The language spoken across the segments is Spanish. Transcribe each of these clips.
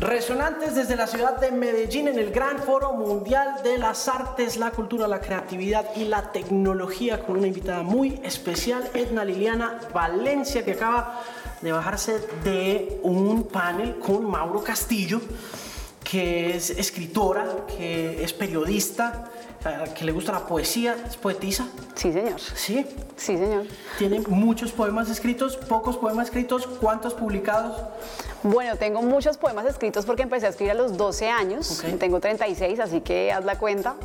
Resonantes desde la ciudad de Medellín en el Gran Foro Mundial de las Artes, la Cultura, la Creatividad y la Tecnología con una invitada muy especial, Edna Liliana Valencia, que acaba de bajarse de un panel con Mauro Castillo, que es escritora, que es periodista, que le gusta la poesía, es poetisa. Sí, señor. Sí. Sí, señor. Tiene muchos poemas escritos, pocos poemas escritos, ¿cuántos publicados? Bueno, tengo muchos poemas escritos porque empecé a escribir a los 12 años, tengo 36, así que haz la cuenta.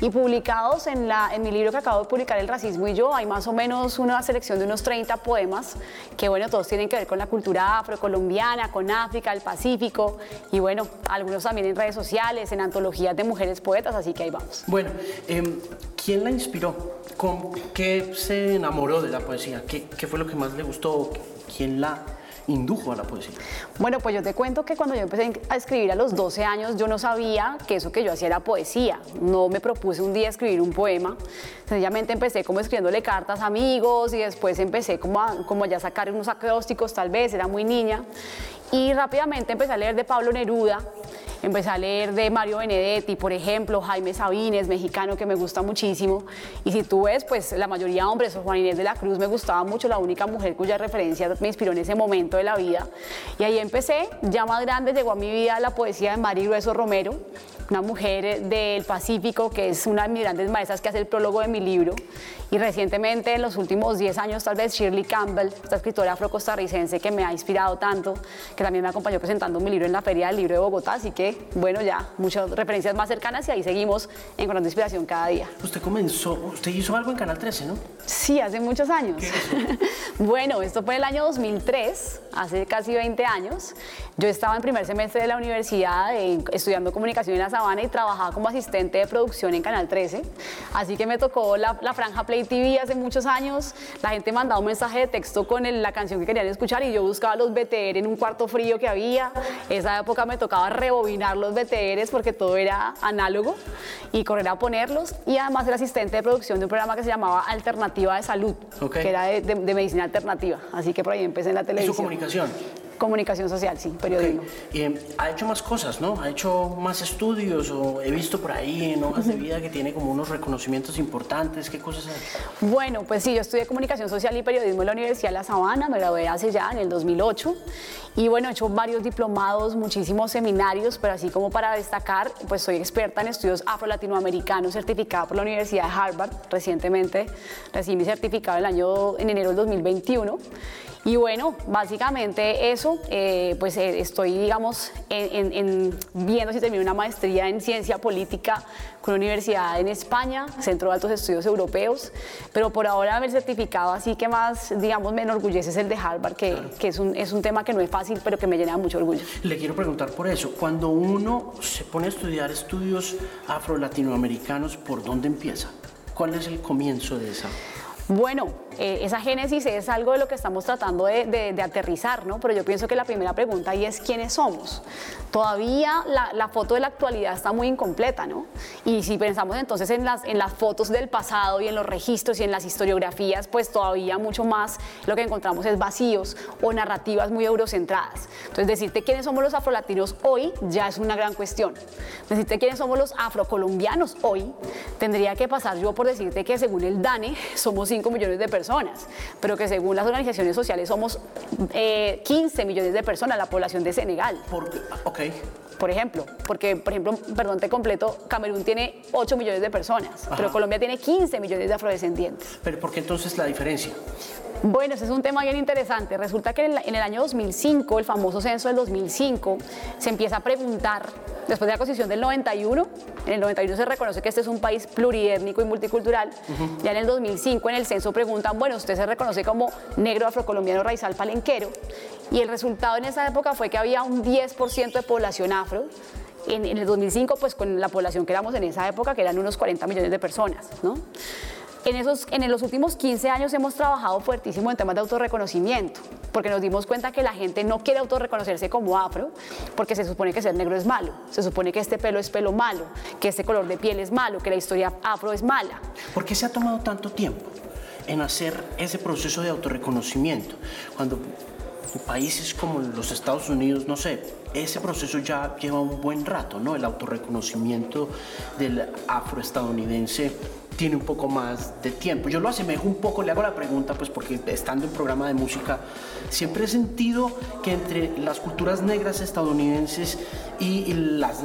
Y publicados en, la, en mi libro que acabo de publicar, El racismo y yo, hay más o menos una selección de unos 30 poemas que, bueno, todos tienen que ver con la cultura afrocolombiana, con África, el Pacífico, y bueno, algunos también en redes sociales, en antologías de mujeres poetas, así que ahí vamos. Bueno, em, ¿quién la inspiró? ¿Con qué se enamoró de la poesía? ¿Qué, ¿Qué fue lo que más le gustó? ¿Quién la indujo a la poesía? Bueno, pues yo te cuento que cuando yo empecé a escribir a los 12 años, yo no sabía que eso que yo hacía era poesía. No me propuse un día escribir un poema. Sencillamente empecé como escribiéndole cartas a amigos y después empecé como, a, como ya sacar unos acrósticos tal vez, era muy niña. Y rápidamente empecé a leer de Pablo Neruda Empecé a leer de Mario Benedetti, por ejemplo, Jaime Sabines, mexicano, que me gusta muchísimo. Y si tú ves, pues la mayoría hombres, o Juan Inés de la Cruz me gustaba mucho, la única mujer cuya referencia me inspiró en ese momento de la vida. Y ahí empecé, ya más grande llegó a mi vida la poesía de Mari Grueso Romero, una mujer del Pacífico que es una de mis grandes maestras que hace el prólogo de mi libro. Y recientemente, en los últimos 10 años, tal vez Shirley Campbell, esta escritora afro-costarricense que me ha inspirado tanto, que también me acompañó presentando mi libro en la Feria del Libro de Bogotá. Así que, bueno, ya muchas referencias más cercanas y ahí seguimos encontrando inspiración cada día. Usted comenzó, usted hizo algo en Canal 13, ¿no? Sí, hace muchos años. bueno, esto fue el año 2003, hace casi 20 años. Yo estaba en primer semestre de la universidad eh, estudiando comunicación en la Sabana y trabajaba como asistente de producción en Canal 13. Así que me tocó la, franja Play TV hace muchos años. La gente mandaba un mensaje de texto con la canción que querían escuchar y yo buscaba los BTR en un cuarto frío que había. Esa época me tocaba rebobinar los BTRs porque todo era análogo y correr a ponerlos. Y además era asistente de producción de un programa que se llamaba Alternativa de Salud, que era de, medicina alternativa. Así que por ahí empecé en la televisión. ¿Y su comunicación? Comunicación social, sí, periodismo. Eh, ha hecho más cosas, ¿no? Ha hecho más estudios o he visto por ahí en hojas de vida que tiene como unos reconocimientos importantes. ¿Qué cosas ha hecho? Bueno, pues sí, yo estudié Comunicación Social y Periodismo en la Universidad de La Sabana, me gradué hace ya en el 2008 y bueno, he hecho varios diplomados, muchísimos seminarios, pero así como para destacar, pues soy experta en estudios afro-latinoamericanos certificada por la Universidad de Harvard. Recientemente recibí mi certificado el año, en enero del 2021 y bueno, básicamente eso, eh, pues eh, estoy, digamos, en, viendo si termino una maestría en ciencia política con una universidad en España, Centro de Altos Estudios Europeos, pero por ahora el certificado así que más, digamos, me enorgullece es el de Harvard, que, que es, un, es un tema que no es fácil, pero que me llena de mucho orgullo. Le quiero preguntar por eso, cuando uno se pone a estudiar estudios afro-latinoamericanos, ¿por dónde empieza? ¿Cuál es el comienzo de esa? Bueno, eh, esa génesis es algo de lo que estamos tratando de, aterrizar, ¿no? Pero yo pienso que la primera pregunta ahí es quiénes somos. Todavía la, foto de la actualidad está muy incompleta, ¿no? Y si pensamos entonces en las, en las fotos del pasado y en los registros y en las historiografías, pues todavía mucho más lo que encontramos es vacíos o narrativas muy eurocentradas. Entonces decirte quiénes somos los afrolatinos hoy ya es una gran cuestión. Decirte quiénes somos los afrocolombianos hoy, tendría que pasar yo por decirte que según el DANE somos 5 millones de personas pero que según las organizaciones sociales somos 15 eh, millones de personas, la población de Senegal. Por, ok. Por ejemplo, porque, por ejemplo, perdón, te completo, Camerún tiene 8 millones de personas, pero Colombia tiene 15 millones de afrodescendientes. ¿Pero por qué entonces la diferencia? Bueno, ese es un tema bien interesante. Resulta que en el año 2005, el famoso censo del 2005, se empieza a preguntar, después de la constitución del 91, en el 91 se reconoce que este es un país pluriétnico y multicultural, ya en el 2005 en el censo preguntan, bueno, usted se reconoce como negro afrocolombiano raizal palenquero, y el resultado en esa época fue que había un 10% de población afro, en, en, el 2005, pues con la población que éramos en esa época, que eran unos 40 millones de personas, ¿no? En, esos, en los últimos 15 años hemos trabajado fuertísimo en temas de autorreconocimiento, porque nos dimos cuenta que la gente no quiere autorreconocerse como afro, porque se supone que ser negro es malo, se supone que este pelo es pelo malo, que este color de piel es malo, que la historia afro es mala. ¿Por qué se ha tomado tanto tiempo en hacer ese proceso de autorreconocimiento? Cuando países como los Estados Unidos, no sé, ese proceso ya lleva un buen rato, ¿no? El autorreconocimiento del afroestadounidense tiene un poco más de tiempo. Yo lo asemejo un poco, le hago la pregunta, pues porque estando en programa de música, siempre he sentido que entre las culturas negras estadounidenses y las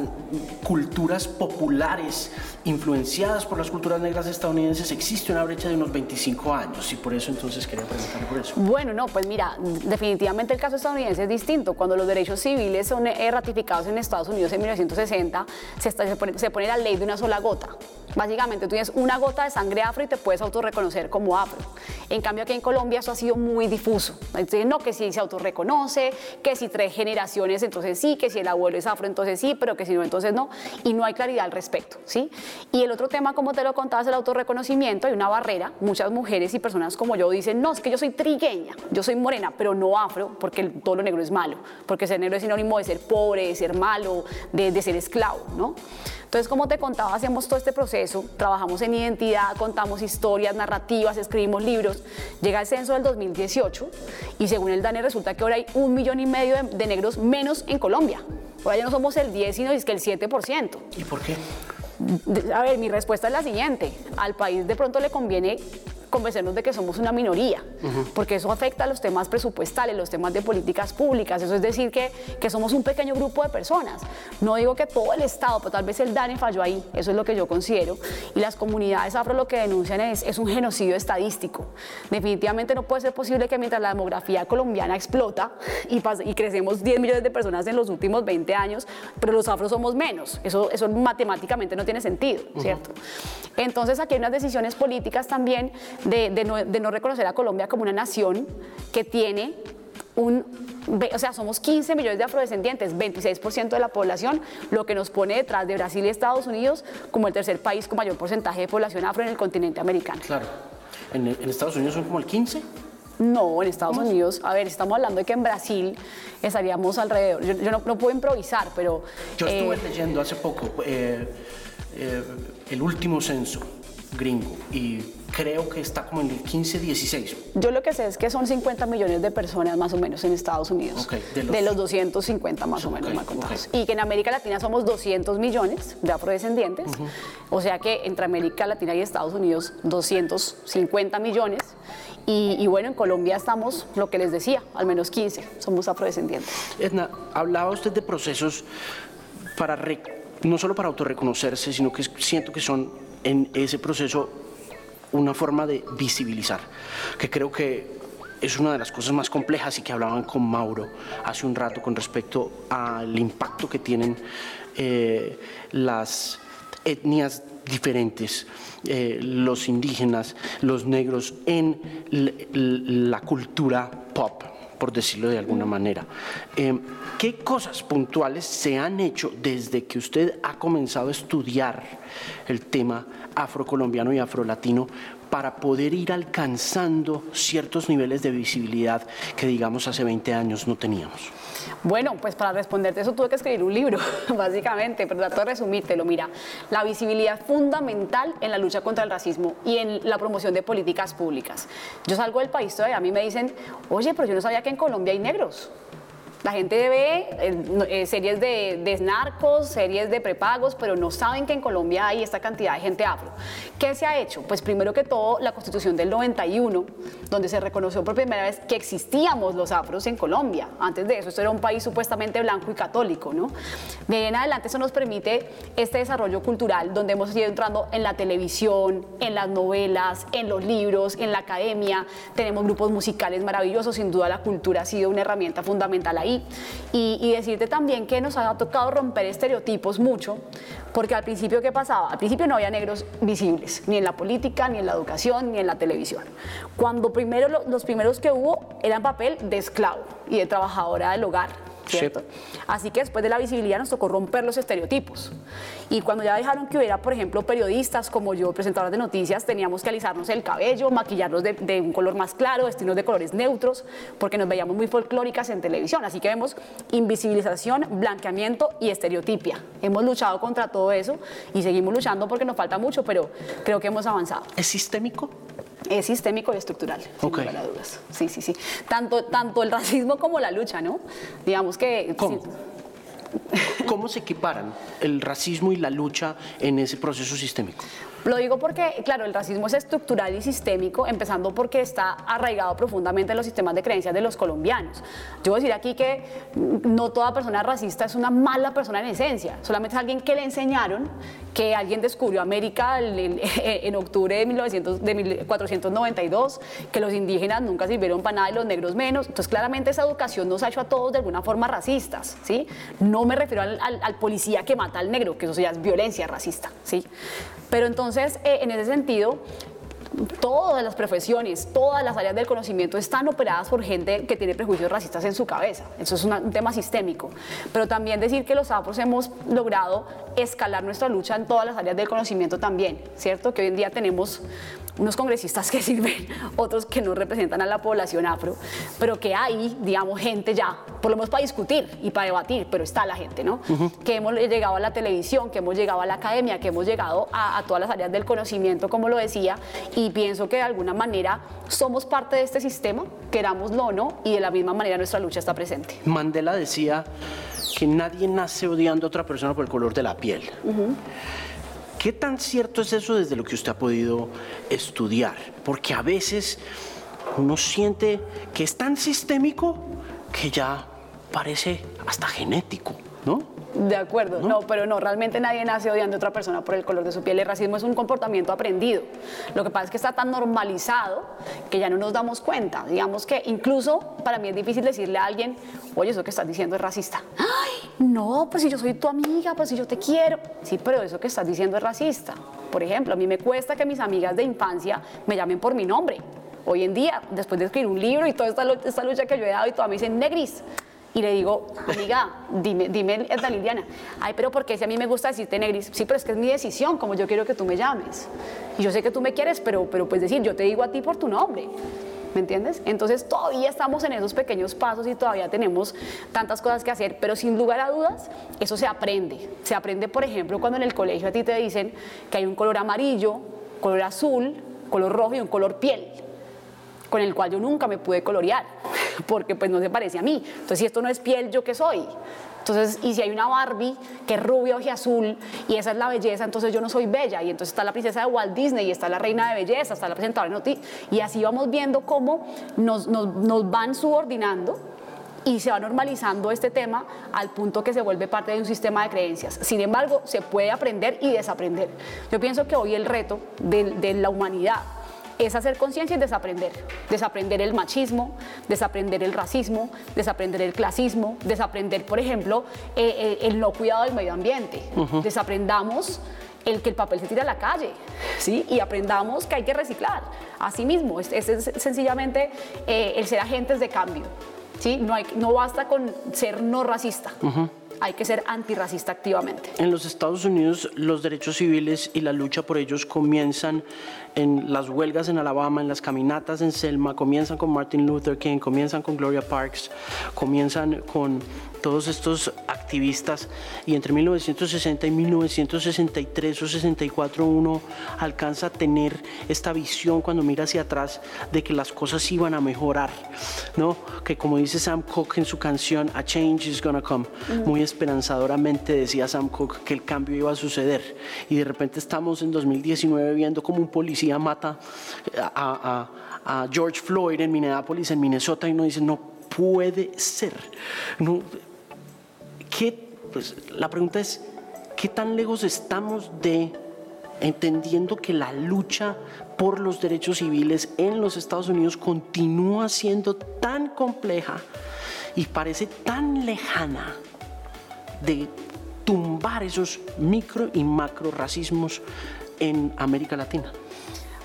culturas populares influenciadas por las culturas negras estadounidenses existe una brecha de unos 25 años y por eso entonces quería preguntar por eso. Bueno, no, pues mira, definitivamente el caso estadounidense es distinto. Cuando los derechos civiles son eh, ratificados en Estados Unidos en 1960, se, se, pone, se pone la ley de una sola gota. Básicamente tú tienes una gota de sangre afro y te puedes autorreconocer como afro. En cambio aquí en Colombia eso ha sido muy difuso. Entonces, no que si se autorreconoce, que si tres generaciones entonces sí, que si el abuelo es afro entonces sí, pero que si no entonces no. Y no hay claridad al respecto. ¿sí? Y el otro tema, como te lo contabas, el autorreconocimiento, hay una barrera. Muchas mujeres y personas como yo dicen, no, es que yo soy trigueña, yo soy morena, pero no afro, porque todo lo negro es malo, porque ser negro es sinónimo de ser pobre, de ser malo, de, de ser esclavo. ¿no? Entonces, como te contaba, hacemos todo este proceso, trabajamos en identidad, contamos historias, narrativas, escribimos libros. Llega el censo del 2018 y según el DANE resulta que ahora hay un millón y medio de, negros menos en Colombia. Ahora ya no somos el 10, sino es que el 7%. ¿Y por qué? A ver, mi respuesta es la siguiente. Al país de pronto le conviene convencernos de que somos una minoría, porque eso afecta a los temas presupuestales, los temas de políticas públicas, eso es decir que, que somos un pequeño grupo de personas. No digo que todo el Estado, pero tal vez el DANE falló ahí, eso es lo que yo considero. Y las comunidades afro lo que denuncian es, es un genocidio estadístico. Definitivamente no puede ser posible que mientras la demografía colombiana explota y, y crecemos 10 millones de personas en los últimos 20 años, pero los afros somos menos. Eso, eso matemáticamente no tiene sentido, ¿cierto? Entonces aquí hay unas decisiones políticas también de, no, reconocer a Colombia como una nación que tiene un, o sea, somos 15 millones de afrodescendientes, 26% de la población, lo que nos pone detrás de Brasil y Estados Unidos como el tercer país con mayor porcentaje de población afro en el continente americano. Claro. ¿En, Estados Unidos son como el 15? No, en Estados Unidos, a ver, estamos hablando de que en Brasil estaríamos alrededor, yo, no, puedo improvisar, pero... Yo estuve eh, leyendo hace poco eh, eh, el último censo gringo y creo que está como en el 15-16. Yo lo que sé es que son 50 millones de personas más o menos en Estados Unidos. de, los... 250 más o menos, Y que en América Latina somos 200 millones de afrodescendientes. O sea que entre América Latina y Estados Unidos 250 millones. Y, bueno, en Colombia estamos, lo que les decía, al menos 15 somos afrodescendientes. Edna, hablaba usted de procesos para, no solo para autorreconocerse, sino que siento que son en ese proceso una forma de visibilizar, que creo que es una de las cosas más complejas y que hablaban con Mauro hace un rato con respecto al impacto que tienen eh, las etnias diferentes, eh, los indígenas, los negros, en la cultura pop por decirlo de alguna manera. Eh, ¿Qué cosas puntuales se han hecho desde que usted ha comenzado a estudiar el tema afrocolombiano y afrolatino para poder ir alcanzando ciertos niveles de visibilidad que digamos hace 20 años no teníamos? Bueno, pues para responderte eso tuve que escribir un libro, básicamente, pero trato de resumírtelo. Mira, la visibilidad fundamental en la lucha contra el racismo y en la promoción de políticas públicas. Yo salgo del país todavía, a mí me dicen, oye, pero yo no sabía que en Colombia hay negros. La gente ve eh, eh, series de, de, narcos, series de prepagos, pero no saben que en Colombia hay esta cantidad de gente afro. ¿Qué se ha hecho? Pues primero que todo, la constitución del 91, donde se reconoció por primera vez que existíamos los afros en Colombia. Antes de eso, esto era un país supuestamente blanco y católico, ¿no? De en adelante eso nos permite este desarrollo cultural, donde hemos ido entrando en la televisión, en las novelas, en los libros, en la academia. Tenemos grupos musicales maravillosos, sin duda la cultura ha sido una herramienta fundamental ahí y, decirte también que nos ha tocado romper estereotipos mucho, porque al principio, ¿qué pasaba? Al principio no había negros visibles, ni en la política, ni en la educación, ni en la televisión. Cuando primero, los primeros que hubo eran papel de esclavo y de trabajadora del hogar ¿cierto? Así que después de la visibilidad nos tocó romper los estereotipos. Y cuando ya dejaron que hubiera, por ejemplo, periodistas como yo, presentadoras de noticias, teníamos que alisarnos el cabello, maquillarnos de, un color más claro, vestirnos de colores neutros, porque nos veíamos muy folclóricas en televisión. Así que vemos invisibilización, blanqueamiento y estereotipia. Hemos luchado contra todo eso y seguimos luchando porque nos falta mucho, pero creo que hemos avanzado. ¿Es sistémico? Es sistémico y estructural, sin Ok. lugar a dudas. Sí, sí, sí. Tanto, tanto el racismo como la lucha, ¿no? Digamos que... ¿Cómo? sí, ¿Cómo se equiparan el racismo y la lucha en ese proceso sistémico? Lo digo porque, claro, el racismo es estructural y sistémico, empezando porque está arraigado profundamente en los sistemas de creencias de los colombianos. Yo voy a decir aquí que no toda persona racista es una mala persona en esencia, solamente es alguien que le enseñaron que alguien descubrió América en octubre de, 1900 de 1492, que los indígenas nunca sirvieron para nada y los negros menos. Entonces, claramente esa educación nos ha hecho a todos de alguna forma racistas, ¿sí? No me refiero al, al- al policía que mata al negro, que eso ya es violencia racista, ¿sí? Pero entonces, eh, en ese sentido, todas las profesiones, todas las áreas del conocimiento están operadas por gente que tiene prejuicios racistas en su cabeza. Eso es una- un tema sistémico. Pero también decir que los afros hemos logrado escalar nuestra lucha en todas las áreas del conocimiento también, ¿cierto? Que hoy en día tenemos unos congresistas que sirven, otros que no representan a la población afro, pero que hay, digamos, gente ya, por lo menos para discutir y para debatir, pero está la gente, ¿no? Que hemos llegado a la televisión, que hemos llegado a la academia, que hemos llegado a, a todas las áreas del conocimiento, como lo decía, y pienso que de alguna manera somos parte de este sistema, querámoslo o no, y de la misma manera nuestra lucha está presente. Mandela decía que nadie nace odiando a otra persona por el color de la piel. ¿Qué tan cierto es eso desde lo que usted ha podido estudiar? Porque a veces uno siente que es tan sistémico que ya parece hasta genético, ¿no? De acuerdo, no, pero no, realmente nadie nace odiando a otra persona por el color de su piel. El racismo es un comportamiento aprendido. Lo que pasa es que está tan normalizado que ya no nos damos cuenta. Digamos que incluso para mí es difícil decirle a alguien, oye, eso que estás diciendo es racista. Ay, no, pues si yo soy tu amiga, pues si yo te quiero. Sí, pero eso que estás diciendo es racista. Por ejemplo, a mí me cuesta que mis amigas de infancia me llamen por mi nombre. Hoy en día, después de escribir un libro y toda esta, lu- esta lucha que yo he dado y todas me dicen negris. Y le digo, amiga, dime, dime, Edna Liliana, ay, pero ¿por qué si a mí me gusta decirte negris? Sí, pero es que es mi decisión, como yo quiero que tú me llames. Y yo sé que tú me quieres, pero, pero pues decir, yo te digo a ti por tu nombre. ¿Me entiendes? Entonces todavía estamos en esos pequeños pasos y todavía tenemos tantas cosas que hacer, pero sin lugar a dudas, eso se aprende. Se aprende, por ejemplo, cuando en el colegio a ti te dicen que hay un color amarillo, color azul, color rojo y un color piel con el cual yo nunca me pude colorear, porque pues no se parece a mí. Entonces, si esto no es piel, ¿yo qué soy? Entonces, y si hay una Barbie que es rubia, azul y esa es la belleza, entonces yo no soy bella. Y entonces está la princesa de Walt Disney, y está la reina de belleza, está la presentadora de noticias. Y así vamos viendo cómo nos, nos, nos van subordinando y se va normalizando este tema al punto que se vuelve parte de un sistema de creencias. Sin embargo, se puede aprender y desaprender. Yo pienso que hoy el reto de, de la humanidad es hacer conciencia y desaprender. Desaprender el machismo, desaprender el racismo, desaprender el clasismo, desaprender, por ejemplo, eh, eh, el no cuidado del medio ambiente. Desaprendamos el que el papel se tira a la calle, ¿sí? Y aprendamos que hay que reciclar. Asimismo, es, es, es sencillamente eh, el ser agentes de cambio, ¿sí? No, hay, no basta con ser no racista, hay que ser antirracista activamente. En los Estados Unidos los derechos civiles y la lucha por ellos comienzan en las huelgas en Alabama, en las caminatas en Selma, comienzan con Martin Luther King, comienzan con Gloria Parks, comienzan con todos estos activistas y entre 1960 y 1963 o 64 uno alcanza a tener esta visión cuando mira hacia atrás de que las cosas iban a mejorar, ¿no? Que como dice Sam Cooke en su canción A Change is Gonna Come, muy esperanzadoramente decía Sam Cooke que el cambio iba a suceder y de repente estamos en 2019 viendo como un policía mata a, a- a George Floyd en Minneapolis, en Minnesota y uno dice no puede ser, no, ¿qué, pues, la pregunta es, ¿qué tan lejos estamos de entendiendo que la lucha por los derechos civiles en los Estados Unidos continúa siendo tan compleja y parece tan lejana de tumbar esos micro y macro racismos en América Latina?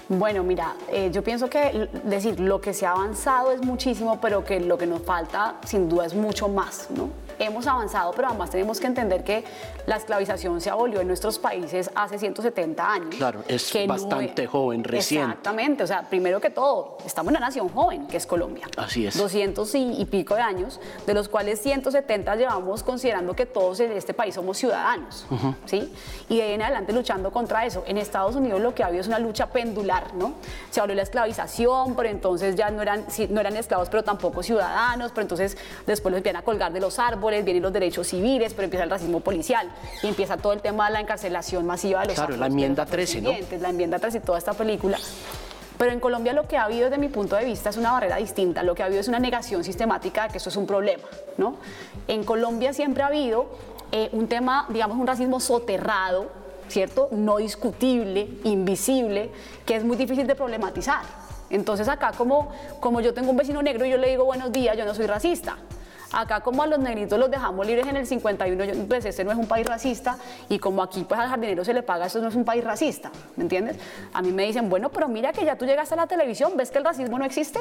Bueno, mira, eh, yo pienso que decir lo que se ha avanzado es muchísimo, pero que lo que nos falta sin duda es mucho más, ¿no? Hemos avanzado, pero además tenemos que entender que la esclavización se abolió en nuestros países hace 170 años. Claro, es bastante joven, reciente. Exactamente, o sea, primero que todo, estamos en una nación joven, que es Colombia. Así es. 200 y, pico de años, de los cuales 170 llevamos considerando que todos en este país somos ciudadanos, ¿sí? Y de ahí en adelante luchando contra eso. En Estados Unidos lo que ha habido es una lucha pendular, ¿no? Se habló de la esclavización, pero entonces ya no eran, no eran esclavos, pero tampoco ciudadanos, pero entonces después los empiezan a colgar de los árboles, vienen los derechos civiles, pero empieza el racismo policial y empieza todo el tema de la encarcelación masiva de los Claro, la enmienda 13, ¿no? La enmienda 13 y toda esta película. Pero en Colombia lo que ha habido desde mi punto de vista es una barrera distinta, lo que ha habido es una negación sistemática de que esto es un problema, ¿no? En Colombia siempre ha habido eh, un tema, digamos, un racismo soterrado, ¿cierto? No discutible, invisible, que es muy difícil de problematizar. Entonces acá como, como yo tengo un vecino negro y yo le digo buenos días, yo no soy racista. Acá como a los negritos los dejamos libres en el 51, pues este no es un país racista y como aquí pues al jardinero se le paga, esto no es un país racista, ¿me entiendes? A mí me dicen, bueno, pero mira que ya tú llegaste a la televisión, ¿ves que el racismo no existe?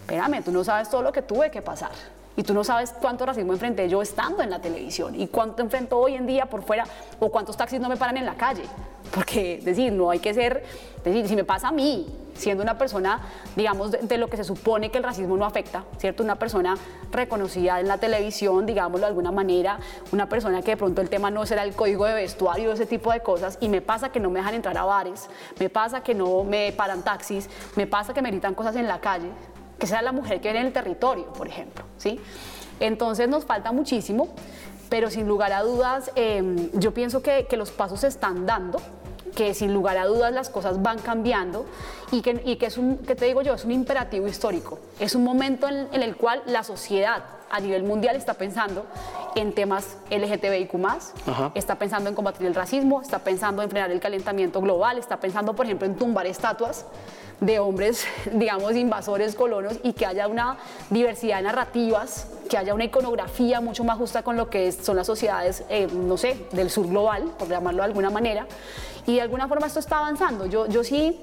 Espérame, tú no sabes todo lo que tuve que pasar. Y tú no sabes cuánto racismo enfrenté yo estando en la televisión y cuánto enfrento hoy en día por fuera o cuántos taxis no me paran en la calle. Porque, decir, no hay que ser, decir, si me pasa a mí, siendo una persona, digamos, de, lo que se supone que el racismo no afecta, ¿cierto? Una persona reconocida en la televisión, digámoslo de alguna manera, una persona que de pronto el tema no será el código de vestuario, ese tipo de cosas, y me pasa que no me dejan entrar a bares, me pasa que no me paran taxis, me pasa que me gritan cosas en la calle, que sea la mujer que viene en el territorio, por ejemplo. ¿sí? Entonces nos falta muchísimo, pero sin lugar a dudas em, yo pienso que, que, los pasos se están dando, que sin lugar a dudas las cosas van cambiando y que, y que es un, que te digo yo, es un imperativo histórico, es un momento en, en el cual la sociedad a nivel mundial está pensando en temas LGTBIQ+, está pensando en combatir el racismo, está pensando en frenar el calentamiento global, está pensando, por ejemplo, en tumbar estatuas de hombres, digamos, invasores colonos y que haya una diversidad de narrativas, que haya una iconografía mucho más justa con lo que son las sociedades, eh, no sé, del sur global, por llamarlo de alguna manera. Y de alguna forma esto está avanzando. Yo, yo sí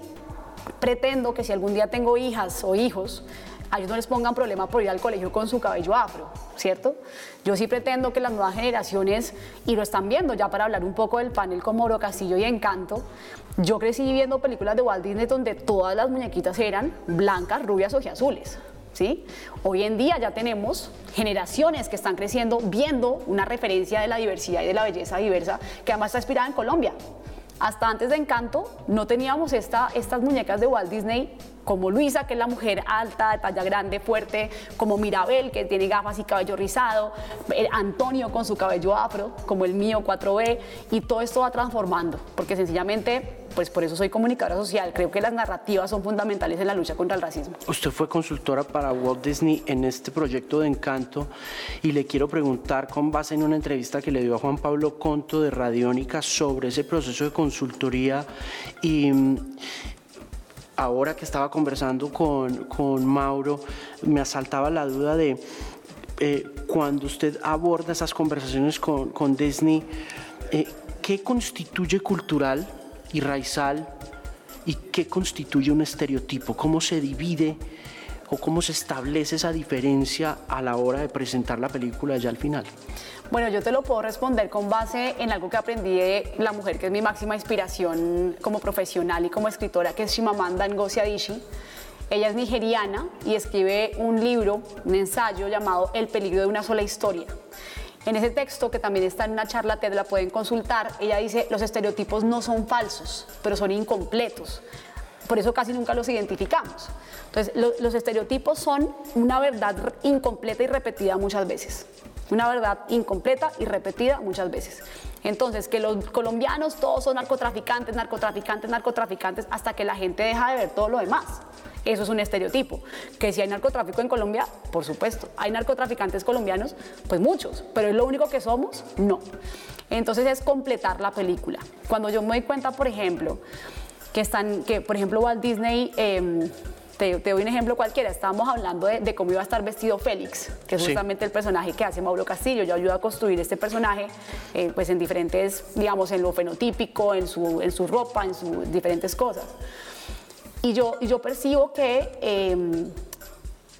pretendo que si algún día tengo hijas o hijos, a ellos no les pongan problema por ir al colegio con su cabello afro, ¿cierto? Yo sí pretendo que las nuevas generaciones, y lo están viendo ya para hablar un poco del panel con Moro Castillo y Encanto, yo crecí viendo películas de Walt Disney donde todas las muñequitas eran blancas, rubias o azules. ¿Sí? Hoy en día ya tenemos generaciones que están creciendo viendo una referencia de la diversidad y de la belleza diversa que además está inspirada en Colombia. Hasta antes de Encanto no teníamos esta, estas muñecas de Walt Disney como Luisa, que es la mujer alta, de talla grande, fuerte, como Mirabel, que tiene gafas y cabello rizado, Antonio con su cabello afro, como el mío 4B, y todo esto va transformando, porque sencillamente pues por eso soy comunicadora social. Creo que las narrativas son fundamentales en la lucha contra el racismo. Usted fue consultora para Walt Disney en este proyecto de Encanto y le quiero preguntar con base en una entrevista que le dio a Juan Pablo Conto de Radiónica sobre ese proceso de consultoría y ahora que estaba conversando con, con Mauro, me asaltaba la duda de eh, cuando usted aborda esas conversaciones con, con Disney, eh, ¿qué constituye cultural raizal y qué constituye un estereotipo? ¿Cómo se divide o cómo se establece esa diferencia a la hora de presentar la película ya al final? Bueno, yo te lo puedo responder con base en algo que aprendí de la mujer que es mi máxima inspiración como profesional y como escritora, que es Shimamanda Ngozi Adichie. Ella es nigeriana y escribe un libro, un ensayo llamado El peligro de una sola historia. En ese texto, que también está en una charla TED, la pueden consultar, ella dice, los estereotipos no son falsos, pero son incompletos. Por eso casi nunca los identificamos. Entonces, los estereotipos son una verdad incompleta y repetida muchas veces. Una verdad incompleta y repetida muchas veces. Entonces, que los colombianos todos son narcotraficantes, narcotraficantes, narcotraficantes, hasta que la gente deja de ver todo lo demás. Eso es un estereotipo. Que si hay narcotráfico en Colombia, por supuesto. ¿Hay narcotraficantes colombianos? Pues muchos. ¿Pero es lo único que somos? No. Entonces es completar la película. Cuando yo me doy cuenta, por ejemplo, que están, que por ejemplo Walt Disney... Em, te, doy un ejemplo cualquiera, estábamos hablando de, cómo iba a estar vestido Félix, que es justamente el personaje que hace Mauro Castillo. Yo ayudo a construir este personaje eh, pues en diferentes, digamos, en lo fenotípico, en su, en su ropa, en sus diferentes cosas. Y yo, y yo percibo que em,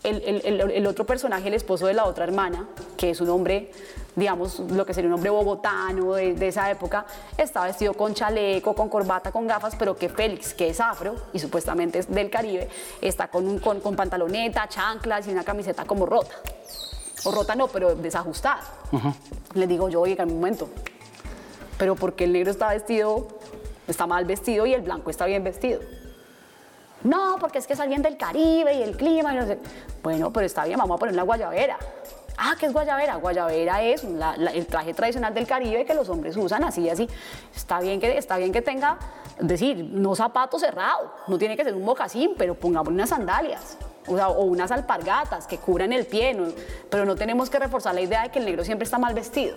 el, otro personaje, el esposo de la otra hermana, que es un hombre, digamos, lo que sería un hombre bogotano de, esa época, está vestido con chaleco, con corbata, con gafas, pero que Félix, que es afro y supuestamente es del Caribe, está con, con, con pantaloneta, chanclas y una camiseta como rota. O rota no, pero desajustada. Le digo yo, en un momento, pero porque el negro está vestido, está mal vestido y el blanco está bien vestido? No, porque es que es alguien del Caribe y el clima y no sé. Bueno, pero está bien, vamos a poner la guayabera. Ah, ¿qué es guayabera? Guayabera es el traje tradicional del Caribe que los hombres usan así y así. Está bien que, está bien que tenga, es decir, no zapato cerrado, no tiene que ser un mocasín, pero pongamos unas sandalias. O, unas alpargatas que cubran el pie, pero no tenemos que reforzar la idea de que el negro siempre está mal vestido.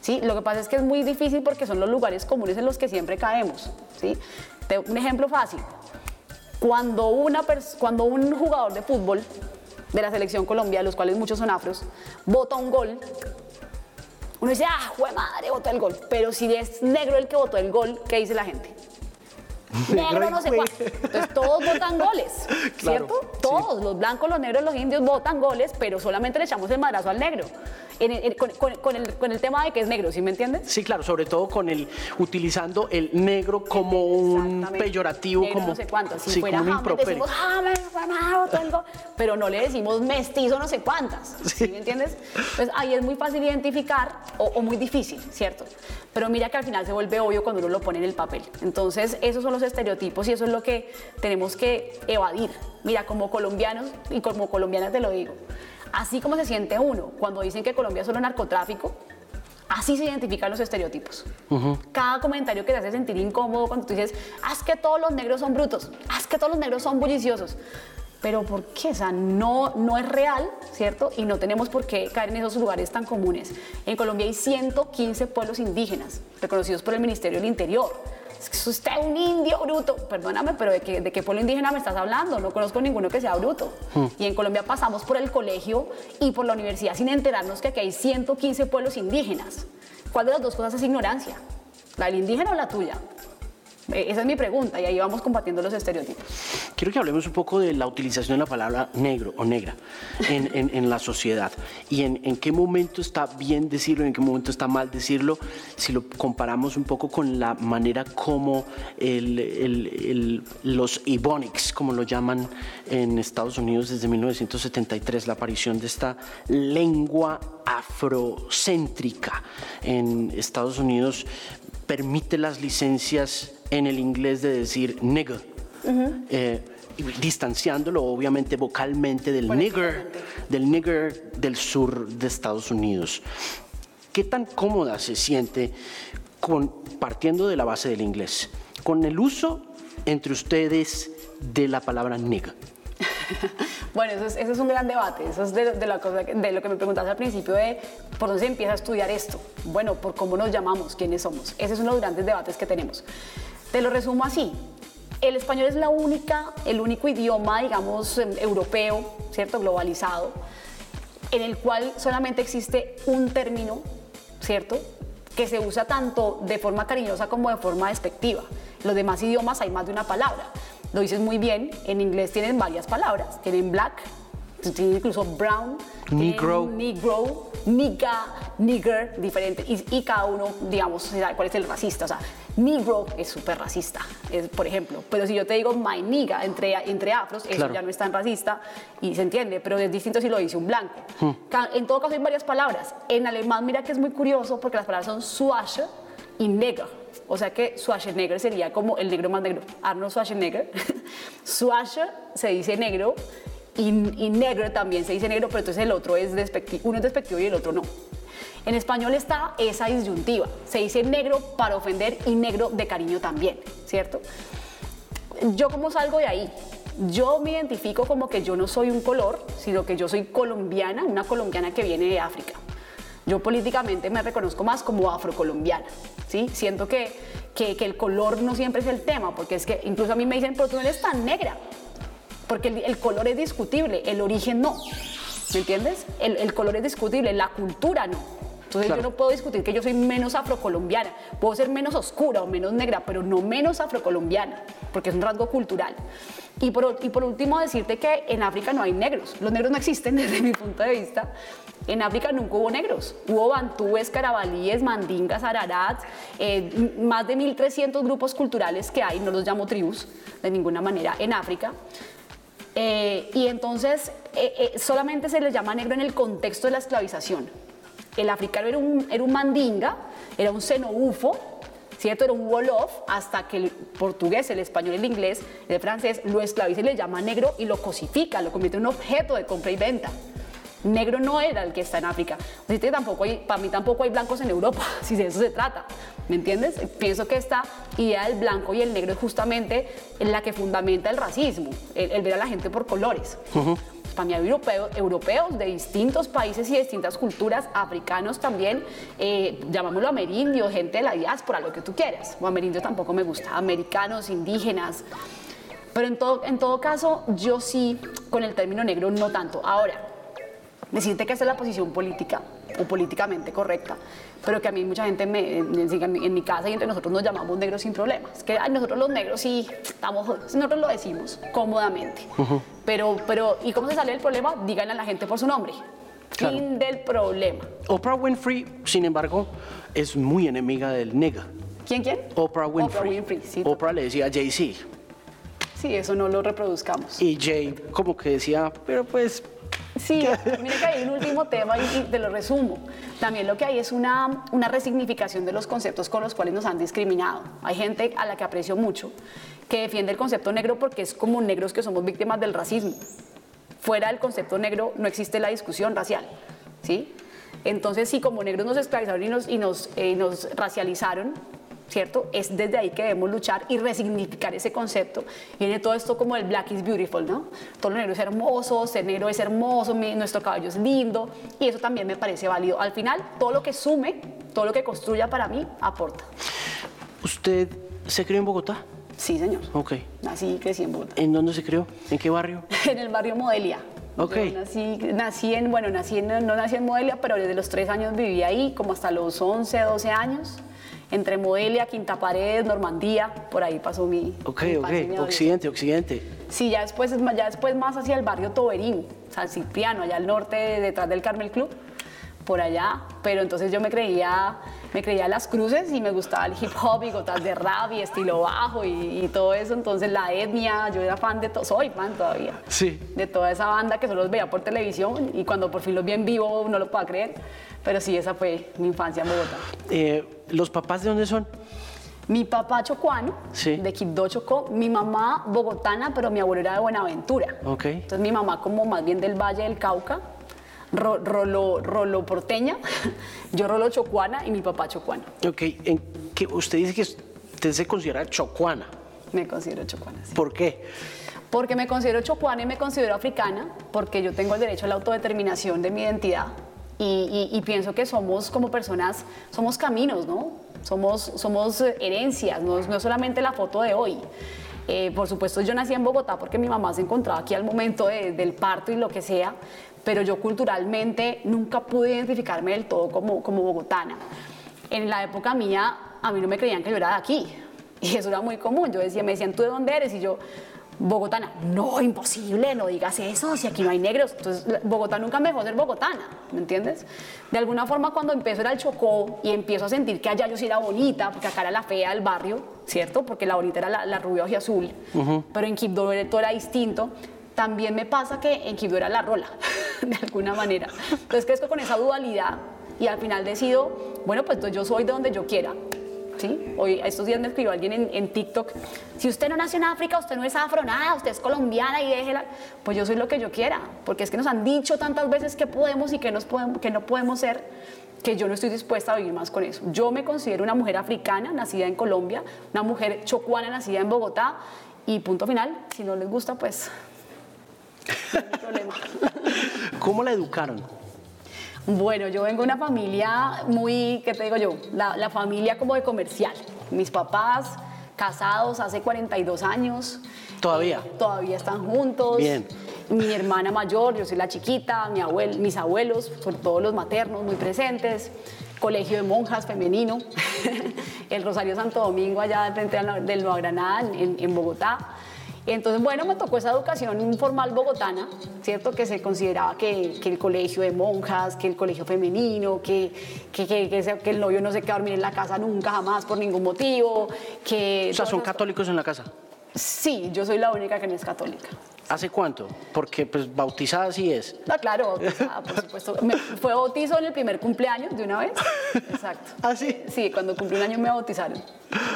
¿sí? Lo que pasa es que es muy difícil porque son los lugares comunes en los que siempre caemos. ¿sí? Un ejemplo fácil. Cuando, una cuando un jugador de fútbol de la selección Colombia, de los cuales muchos son afros, vota un gol, uno dice, ah, jue madre, votó el gol. Pero si es negro el que votó el gol, ¿qué dice la gente? negro no sé cuánto. Entonces todos votan goles, ¿cierto? todos, los blancos, los negros, los indios votan goles, pero solamente le echamos el madrazo al negro. Con, el, tema de que es negro, ¿sí me entiendes? Sí, claro, sobre todo con el utilizando el negro como un peyorativo, como no sé cuánto. Si fuera como un decimos pero no le decimos mestizo no sé cuántas, ¿sí, me entiendes? Pues ahí es muy fácil identificar o, o muy difícil, ¿cierto? Pero mira que al final se vuelve obvio cuando uno lo pone en el papel. Entonces, esos son los estereotipos y eso es lo que tenemos que evadir. Mira, como colombianos y como colombianas te lo digo, así como se siente uno cuando dicen que Colombia es solo narcotráfico, Así se identifican los estereotipos. Cada comentario que te hace sentir incómodo cuando tú dices, haz que todos los negros son brutos, haz que todos los negros son bulliciosos. Pero ¿por qué? O sea, no, no es real, ¿cierto? Y no tenemos por qué caer en esos lugares tan comunes. En Colombia hay 115 pueblos indígenas reconocidos por el Ministerio del Interior usted es un indio bruto. Perdóname, pero ¿de qué, ¿de qué pueblo indígena me estás hablando? No conozco ninguno que sea bruto. Hmm. Y en Colombia pasamos por el colegio y por la universidad sin enterarnos que aquí hay 115 pueblos indígenas. ¿Cuál de las dos cosas es ignorancia? ¿La del indígena o la tuya? Eh, esa es mi pregunta y ahí vamos combatiendo los estereotipos. Quiero que hablemos un poco de la utilización de la palabra negro o negra en, la sociedad y en, qué momento está bien decirlo y en qué momento está mal decirlo si lo comparamos un poco con la manera como los Ebonics, como lo llaman en Estados Unidos desde 1973, la aparición de esta lengua afrocéntrica en Estados Unidos permite las licencias en el inglés de decir nigger, eh, distanciándolo obviamente vocalmente del nigger, del nigger del sur de Estados Unidos. ¿Qué tan cómoda se siente con, partiendo de la base del inglés, con el uso entre ustedes de la palabra nigger? bueno, eso es, un gran debate. Eso es de, la cosa, de, lo que me preguntaste al principio de por dónde se empieza a estudiar esto. Bueno, por cómo nos llamamos, quiénes somos. Ese es uno de los grandes debates que tenemos. Te lo resumo así. El español es la única, el único idioma, digamos, em, europeo, ¿cierto? Globalizado, en el cual solamente existe un término, ¿cierto? Que se usa tanto de forma cariñosa como de forma despectiva. Los demás idiomas hay más de una palabra. Lo dices muy bien, en inglés tienen varias palabras. Tienen black, incluso brown, negro, negro nigga, nigger, diferente. Y, cada uno, digamos, cuál es el racista. O sea, negro es súper racista, por ejemplo. Pero si yo te digo my nigga entre, entre afros, eso ya no es tan racista y se entiende, pero es distinto si lo dice un blanco. Hmm. En todo caso hay varias palabras. En alemán, mira que es muy curioso porque las palabras son Schwarze y Neger. O sea que Schwarzenegger sería como el negro más negro. Arnold Schwarzenegger. Schwarze se dice negro y, negro también se dice negro, pero entonces el otro es despectivo, uno es despectivo y el otro no. En español está esa disyuntiva, se dice negro para ofender y negro de cariño también, ¿cierto? Yo como salgo de ahí, yo me identifico como que yo no soy un color, sino que yo soy colombiana, una colombiana que viene de África. Yo políticamente me reconozco más como afrocolombiana, ¿sí? Siento que, que, que el color no siempre es el tema, porque es que incluso a mí me dicen, pero tú no eres tan negra porque el, color es discutible, el origen no. ¿Me entiendes? El, color es discutible, la cultura no. Entonces yo no puedo discutir que yo soy menos afrocolombiana. Puedo ser menos oscura o menos negra, pero no menos afrocolombiana, porque es un rasgo cultural. Y por, y por último, decirte que en África no hay negros. Los negros no existen desde mi punto de vista. En África nunca hubo negros. Hubo bantúes, carabalíes, mandingas, ararats, eh, más de 1.300 grupos culturales que hay, no los llamo tribus de ninguna manera, en África. Eh, y entonces eh, solamente se les llama negro en el contexto de la esclavización. El africano era un, era un mandinga, era un xenobufo, ¿cierto? Era un wolof hasta que el portugués, el español, el inglés, el francés lo esclaviza y le llama negro y lo cosifica, lo convierte en un objeto de compra y venta. Negro no era el que está en África. Así que tampoco hay, para mí tampoco hay blancos en Europa, si de eso se trata. ¿Me entiendes? Pienso que esta idea del blanco y el negro es justamente la que fundamenta el racismo, el, ver a la gente por colores. para mí hay europeos, europeos de distintos países y distintas culturas, africanos también, eh, llamámoslo amerindio, gente de la diáspora, lo que tú quieras. O amerindio tampoco me gusta, americanos, indígenas. Pero en todo, en todo caso, yo sí, con el término negro, no tanto. Ahora, decirte que esa es la posición política o políticamente correcta, pero que a mí mucha gente me, en, mi casa y entre nosotros nos llamamos negros sin problemas. Que nosotros los negros sí estamos nosotros lo decimos cómodamente. pero, pero, ¿y cómo se sale del problema? Díganle a la gente por su nombre. Fin del problema. Oprah Winfrey, sin embargo, es muy enemiga del nega. ¿Quién, quién? Oprah Winfrey. Oprah, Winfrey, sí, Oprah le decía a Jay-Z. Sí, eso no lo reproduzcamos. Y Jay como que decía, pero pues Sí, mire que hay un último tema y, te lo resumo. También lo que hay es una, una resignificación de los conceptos con los cuales nos han discriminado. Hay gente a la que aprecio mucho que defiende el concepto negro porque es como negros que somos víctimas del racismo. Fuera del concepto negro no existe la discusión racial, ¿sí? Entonces, sí, como negros nos esclavizaron y nos, y nos, eh, nos racializaron, ¿cierto? Es desde ahí que debemos luchar y resignificar ese concepto. Viene todo esto como el black is beautiful, ¿no? Todo lo negro es hermoso, ser negro es hermoso, nuestro cabello es lindo y eso también me parece válido. Al final, todo lo que sume, todo lo que construya para mí, aporta. ¿Usted se crió en Bogotá? Sí, señor. Ok. Nací y crecí en Bogotá. ¿En dónde se crió? ¿En qué barrio? en el barrio Modelia. Ok. nací, nací, en, bueno, nací en, no nací en Modelia, pero desde los tres años viví ahí, como hasta los 11, 12 años entre Modelia, Quinta Pared, Normandía, por ahí pasó mi. Ok, ok, occidente, occidente. Sí, ya después, ya después más hacia el barrio Toberín, San Cipriano, allá al norte, detrás del Carmel Club, por allá. Pero entonces yo me creía, me creía las cruces y me gustaba el hip hop y gotas de rap y estilo bajo y, todo eso. Entonces la etnia, yo era fan de todo, soy fan todavía. Sí. De toda esa banda que solo los veía por televisión y cuando por fin los vi en vivo no lo puedo creer. Pero sí, esa fue mi infancia en Bogotá. Eh, ¿Los papás de dónde son? Mi papá chocuano, de Quibdó Chocó, mi mamá bogotana, pero mi abuelo era de Buenaventura. Okay. Entonces mi mamá como más bien del Valle del Cauca, rolo, rolo porteña, yo rolo chocuana y mi papá chocuano. Ok, ¿En qué, usted dice que usted se considera chocuana. Me considero chocuana, sí. ¿Por qué? Porque me considero chocuana y me considero africana, porque yo tengo el derecho a la autodeterminación de mi identidad y, pienso que somos como personas, somos caminos, ¿no? Somos, somos herencias, no, no solamente la foto de hoy. Eh, por supuesto, yo nací en Bogotá porque mi mamá se encontraba aquí al momento del parto y lo que sea, pero yo culturalmente nunca pude identificarme del todo como, como bogotana. En la época mía, a mí no me creían que yo era de aquí. Y eso era muy común. Yo decía, me decían, ¿tú de dónde eres? Y yo, bogotana. No, imposible, no digas eso, si aquí no hay negros. Entonces, Bogotá nunca me dejó ser bogotana, ¿me entiendes? De alguna forma, cuando empiezo era el Chocó y empiezo a sentir que allá yo sí era bonita, porque acá era la fea del barrio, ¿cierto? Porque la bonita era la, la rubia y azul, pero en Quibdó todo era distinto. También me pasa que en Quibdó era la rola, de alguna manera. Entonces, crezco con esa dualidad y al final decido, bueno, pues yo soy de donde yo quiera ¿sí? Hoy, estos días me escribió alguien en, TikTok, si usted no nació en África, usted no es afro, nada, usted es colombiana y déjela, pues yo soy lo que yo quiera, porque es que nos han dicho tantas veces que podemos y que, nos que no podemos ser, que yo no estoy dispuesta a vivir más con eso. Yo me considero una mujer africana, nacida en Colombia, una mujer chocuana, nacida en Bogotá, y punto final, si no les gusta, pues no hay problema. ¿Cómo la educaron? Bueno, yo vengo de una familia muy, ¿qué te digo yo? La, familia como de comercial. Mis papás casados hace 42 años. ¿Todavía? Eh, todavía están juntos. Bien. Mi hermana mayor, yo soy la chiquita, mi abuel, mis abuelos, sobre todo los maternos, muy presentes. Colegio de monjas femenino, el Rosario Santo Domingo allá frente del Nueva Granada, en, en Bogotá. Entonces, bueno, me tocó esa educación informal bogotana, ¿cierto? Que se consideraba que, que el colegio de monjas, que el colegio femenino, que, que, que, que el novio no se queda a dormir en la casa nunca, jamás, por ningún motivo, que... O sea, ¿son católicos en la casa? Sí, yo soy la única que no es católica. ¿Hace cuánto? Porque pues bautizada sí es. No, claro, bautizada, por supuesto. Me, fue bautizo en el primer cumpleaños de una vez. Exacto. ¿Ah, sí? Sí, cuando cumplí un año me bautizaron.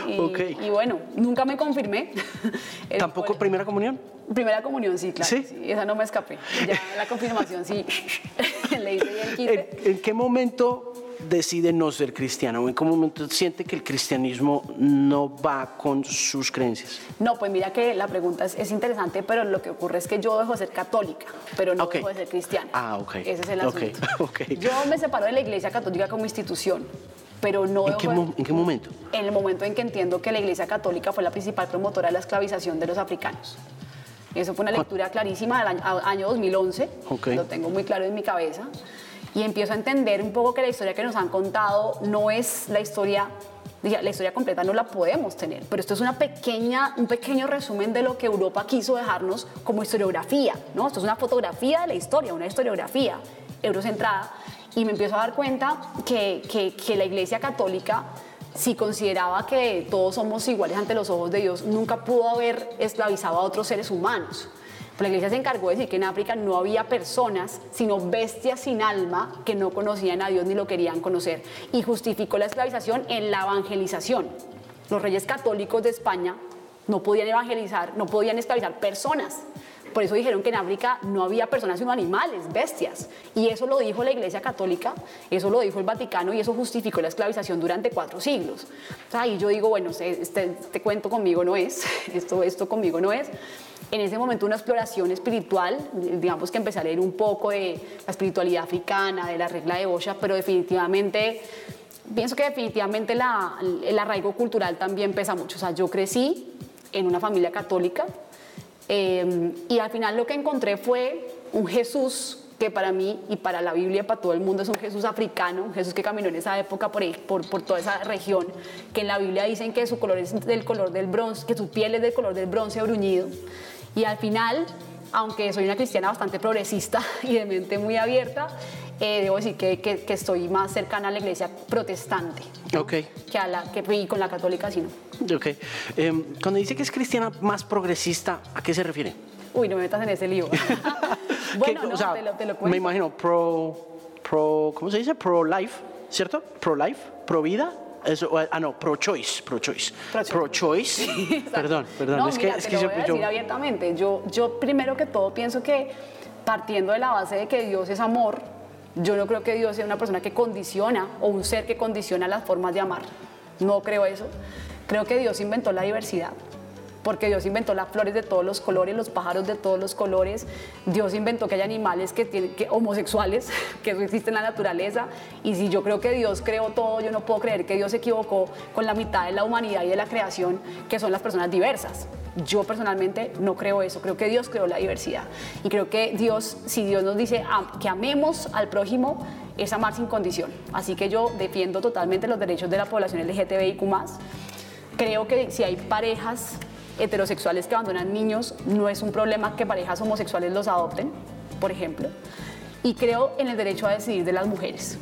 Y, Ok. y bueno, nunca me confirmé. ¿Tampoco fue- primera comunión? Primera comunión, sí, claro. ¿Sí? esa no me escapé. Ya la confirmación, sí. Le hice el quite. ¿En, en qué momento decide no ser cristiano? ¿En qué momento siente que el cristianismo no va con sus creencias? No, pues mira que la pregunta es, es interesante, pero lo que ocurre es que yo dejo de ser católica, pero no dejo de ser cristiana. Ah, ok. Ese es el asunto. ok. Yo me separo de la Iglesia Católica como institución, pero no ¿En qué, de- en qué momento? en el momento en que entiendo que la Iglesia Católica fue la principal promotora de la esclavización de los africanos. Eso fue una lectura clarísima del año, año 2011, Ok. lo tengo muy claro en mi cabeza, y empiezo a entender un poco que la historia que nos han contado no es la historia, la historia completa no la podemos tener, pero esto es una pequeña, un pequeño resumen de lo que Europa quiso dejarnos como historiografía, ¿no? Esto es una fotografía de la historia, una historiografía eurocentrada, y me empiezo a dar cuenta que, que- que la Iglesia Católica si consideraba que todos somos iguales ante los ojos de Dios, nunca pudo haber esclavizado a otros seres humanos. Pero la iglesia se encargó de decir que en África no había personas, sino bestias sin alma que no conocían a Dios ni lo querían conocer. Y justificó la esclavización en la evangelización. Los reyes católicos de España no podían evangelizar, no podían esclavizar personas. Por eso dijeron que en África no había personas sino animales, bestias. Y eso lo dijo la Iglesia Católica, eso lo dijo el Vaticano y eso justificó la esclavización durante cuatro siglos. O sea, y yo digo, bueno, este, este cuento conmigo no es, esto, esto conmigo no es. En ese momento una exploración espiritual, digamos que empecé a leer un poco de la espiritualidad africana, de la regla de Bosha, pero definitivamente pienso que definitivamente la- el arraigo cultural también pesa mucho. O sea, yo crecí en una familia católica eh, y al final lo que encontré fue un Jesús que para mí y para la Biblia, para todo el mundo, es un Jesús africano, un Jesús que caminó en esa época por, por, por toda esa región, que en la Biblia dicen que su color es del color del bronce, que su piel es del color del bronce bruñido. Y al final, aunque soy una cristiana bastante progresista y de mente muy abierta, eh, debo decir que, que- que estoy más cercana a la iglesia protestante Ok, que, a la, que y con la católica, sí no. ok. Em, cuando dice que es cristiana más progresista, ¿a qué se refiere? Uy, no me metas en ese lío. bueno, ¿Qué- no, o sea, te lo, te lo me cuento. imagino pro, pro, ¿cómo se dice? Pro life, ¿cierto? Pro life, pro vida. Eso, ah, no, pro choice, pro choice. Pro-choice. Pro perdón, perdón. No, es mira, que, es te que lo yo- voy a yo- decir abiertamente. Yo, yo primero que todo pienso que partiendo de la base de que Dios es amor, yo no creo que Dios sea una persona que condiciona o un ser que condiciona las formas de amar. No creo eso. Creo que Dios inventó la diversidad. Porque Dios inventó las flores de todos los colores, los pájaros de todos los colores. Dios inventó que hay animales que tienen, que, homosexuales, que eso existe en la naturaleza. Y si yo creo que Dios creó todo, yo no puedo creer que Dios se equivocó con la mitad de la humanidad y de la creación, que son las personas diversas. Yo personalmente no creo eso, creo que Dios creó la diversidad. Y creo que Dios, si Dios nos dice que amemos al prójimo, es amar sin condición. Así que yo defiendo totalmente los derechos de la población LGTBIQ+. Creo que si hay parejas heterosexuales que abandonan niños, no es un problema que parejas homosexuales los adopten, por ejemplo. Y creo en el derecho a decidir de las mujeres.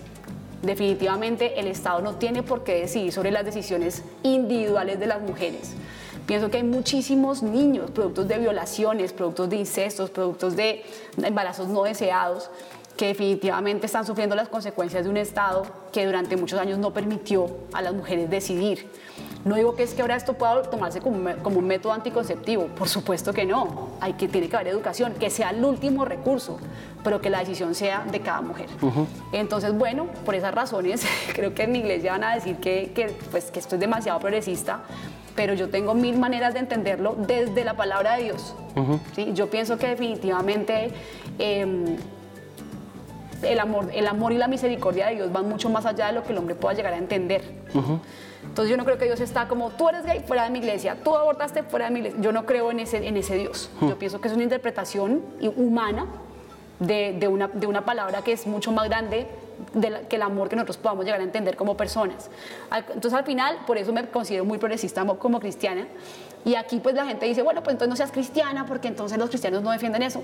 Definitivamente el Estado no tiene por qué decidir sobre las decisiones individuales de las mujeres. Pienso que hay muchísimos niños, productos de violaciones, productos de incestos, productos de embarazos no deseados, que definitivamente están sufriendo las consecuencias de un Estado que durante muchos años no permitió a las mujeres decidir. No digo que es que ahora esto pueda tomarse como como un método anticonceptivo, por supuesto que no. Hay que, tiene que haber educación, que sea el último recurso, pero que la decisión sea de cada mujer. Entonces, bueno, por esas razones, creo que en mi iglesia van a decir que, que, pues, que esto es demasiado progresista, pero yo tengo mil maneras de entenderlo desde la palabra de Dios. ¿sí? Yo pienso que definitivamente... em, el amor, el amor y la misericordia de Dios van mucho más allá de lo que el hombre pueda llegar a entender. Entonces yo no creo que Dios está como, tú eres gay fuera de mi iglesia, tú abortaste fuera de mi iglesia. Yo no creo en ese, en ese Dios. Yo pienso que es una interpretación humana de, una, de una palabra que es mucho más grande que el amor que nosotros podamos llegar a entender como personas. Entonces al final, por eso me considero muy progresista como cristiana. Y aquí pues la gente dice, bueno, pues entonces no seas cristiana porque entonces los cristianos no defienden eso.